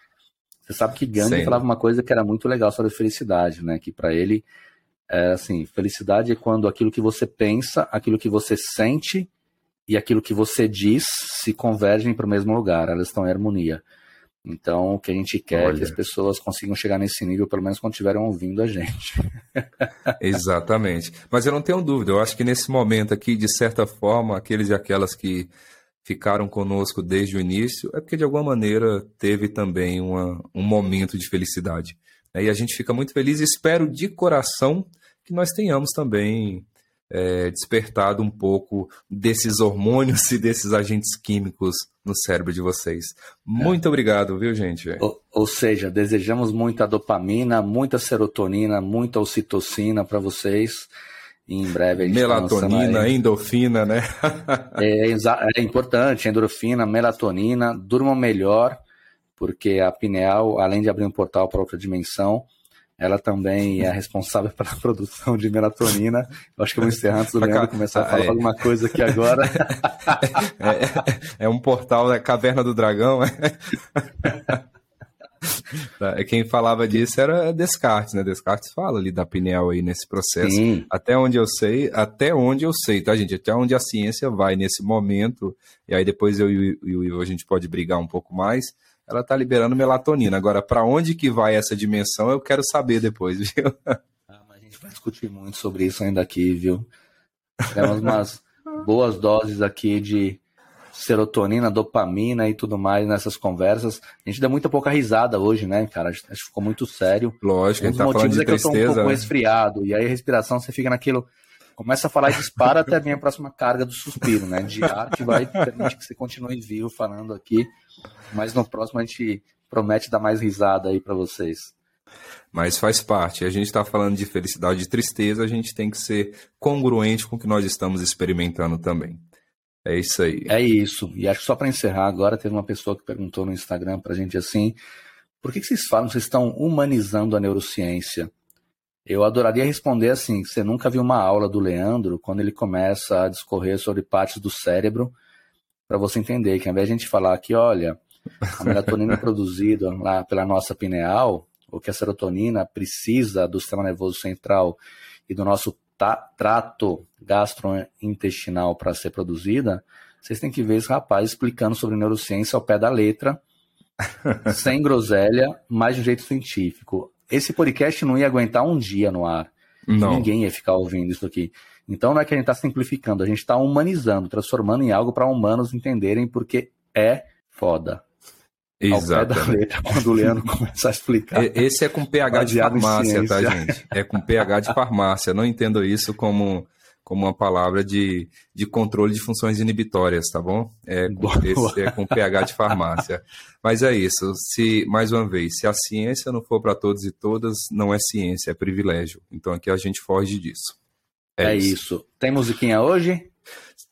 Speaker 2: Você sabe que Gandhi Sem falava uma coisa que era muito legal sobre felicidade, né? Que para ele é assim, felicidade é quando aquilo que você pensa, aquilo que você sente e aquilo que você diz se convergem para o mesmo lugar, elas estão em harmonia. Então, o que a gente quer Olha. é que as pessoas consigam chegar nesse nível, pelo menos quando estiverem ouvindo a gente. *laughs*
Speaker 1: Exatamente. Mas eu não tenho dúvida, eu acho que nesse momento aqui, de certa forma, aqueles e aquelas que ficaram conosco desde o início, é porque de alguma maneira teve também uma, um momento de felicidade. E a gente fica muito feliz e espero de coração que nós tenhamos também é, despertado um pouco desses hormônios *laughs* e desses agentes químicos no cérebro de vocês. Muito é. obrigado, viu, gente?
Speaker 2: Ou, ou, seja, desejamos muita dopamina, muita serotonina, muita ocitocina para vocês. E em breve a gente
Speaker 1: Melatonina, endorfina, né? *laughs*
Speaker 2: é, é importante, endorfina, melatonina, durmam melhor, porque a pineal, além de abrir um portal para outra dimensão, ela também é responsável pela *laughs* produção de melatonina. Eu acho que eu vou encerrar antes do Leandro começar a falar é. alguma coisa aqui agora. *laughs*
Speaker 1: É, é, é um portal da Caverna do Dragão. É? Tá, quem falava disso era Descartes, né? Descartes fala ali da pineal aí nesse processo. Sim. Até onde eu sei, até onde eu sei, tá, gente? Até onde a ciência vai nesse momento. E aí depois eu e o Ivo a gente pode brigar um pouco mais ela está liberando melatonina. Agora, para onde que vai essa dimensão, eu quero saber depois, *laughs* viu?
Speaker 2: Ah, mas a gente vai discutir muito sobre isso ainda aqui, viu? Temos umas boas doses aqui de serotonina, dopamina e tudo mais nessas conversas. A gente dá muita pouca risada hoje, né, cara? Acho que ficou muito sério.
Speaker 1: Lógico, um a gente tá falando de é tristeza, que eu tô um pouco
Speaker 2: né? resfriado, e aí a respiração você fica naquilo começa a falar e dispara até a minha próxima carga do suspiro, né? De ar que vai permitir que você continue vivo falando aqui. Mas no próximo a gente promete dar mais risada aí para vocês.
Speaker 1: Mas faz parte. A gente está falando de felicidade e tristeza, a gente tem que ser congruente com o que nós estamos experimentando também. É isso aí.
Speaker 2: É isso. E acho que só para encerrar agora, teve uma pessoa que perguntou no Instagram para a gente assim: por que, que vocês falam, vocês estão humanizando a neurociência? Eu adoraria responder assim: você nunca viu uma aula do Leandro quando ele começa a discorrer sobre partes do cérebro, para você entender que ao invés de a gente falar que, olha, a melatonina é *laughs* produzida lá pela nossa pineal, ou que a serotonina precisa do sistema nervoso central e do nosso trato gastrointestinal para ser produzida, vocês têm que ver esse rapaz explicando sobre neurociência ao pé da letra, *laughs* sem groselha, mas de um jeito científico esse podcast não ia aguentar um dia no ar. Não. Ninguém ia ficar ouvindo isso aqui. Então não é que a gente está simplificando, a gente está humanizando, transformando em algo para humanos entenderem, porque é foda.
Speaker 1: Exatamente.
Speaker 2: quando o Leandro *laughs* começa a explicar.
Speaker 1: Esse é com PH de farmácia, tá, gente? É com PH de farmácia. Não entendo isso como como uma palavra de, de controle de funções inibitórias, tá bom? É com, esse, é com pH de farmácia. Mas é isso. Se mais uma vez, se a ciência não for para todos e todas, não é ciência, é privilégio. Então aqui a gente foge disso.
Speaker 2: É, é isso. isso. Tem musiquinha hoje?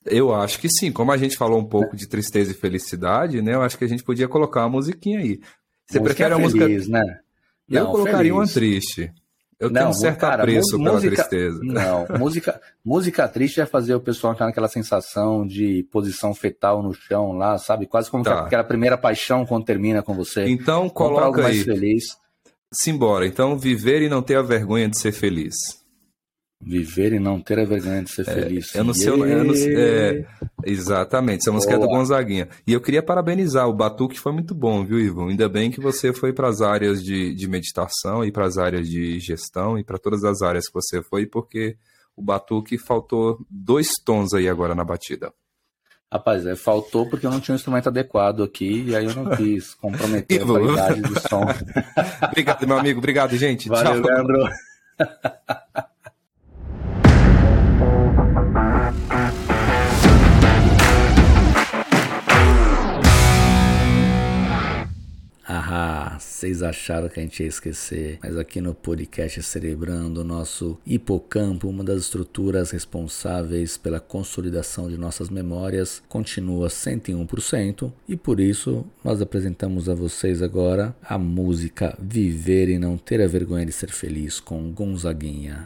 Speaker 1: Eu acho que sim. Como a gente falou um pouco de tristeza e felicidade, né? Eu acho que a gente podia colocar uma musiquinha aí.
Speaker 2: Você música prefere a
Speaker 1: música?
Speaker 2: Né?
Speaker 1: Eu não, colocaria feliz. uma triste. Eu não, tenho um certo cara, apreço música, pela tristeza. *laughs*
Speaker 2: Não, música, música triste é fazer o pessoal entrar naquela sensação de posição fetal no chão lá, sabe? Quase como tá. aquela primeira paixão quando termina com você.
Speaker 1: Então coloca algo aí. mais feliz. Simbora. Então, viver e não ter a vergonha de ser feliz.
Speaker 2: Viver e não ter a vergonha de ser
Speaker 1: é,
Speaker 2: feliz.
Speaker 1: Eu não sei, eu, eu não sei é, exatamente, essa música é do Gonzaguinha. E eu queria parabenizar, o Batuque foi muito bom, viu, Ivo? Ainda bem que você foi para as áreas de, de meditação e para as áreas de gestão e para todas as áreas que você foi, porque o Batuque faltou dois tons aí agora na batida.
Speaker 2: Rapaz, é, faltou porque eu não tinha um instrumento adequado aqui e aí eu não *laughs* quis comprometer a qualidade do som. *laughs*
Speaker 1: obrigado, meu amigo. Obrigado, gente.
Speaker 2: Valeu, Tchau. Leandro. *laughs* Ah, vocês acharam que a gente ia esquecer, mas aqui no podcast Cerebrando, o nosso hipocampo, uma das estruturas responsáveis pela consolidação de nossas memórias, continua 101% e por isso nós apresentamos a vocês agora a música Viver e Não Ter a Vergonha de Ser Feliz com Gonzaguinha.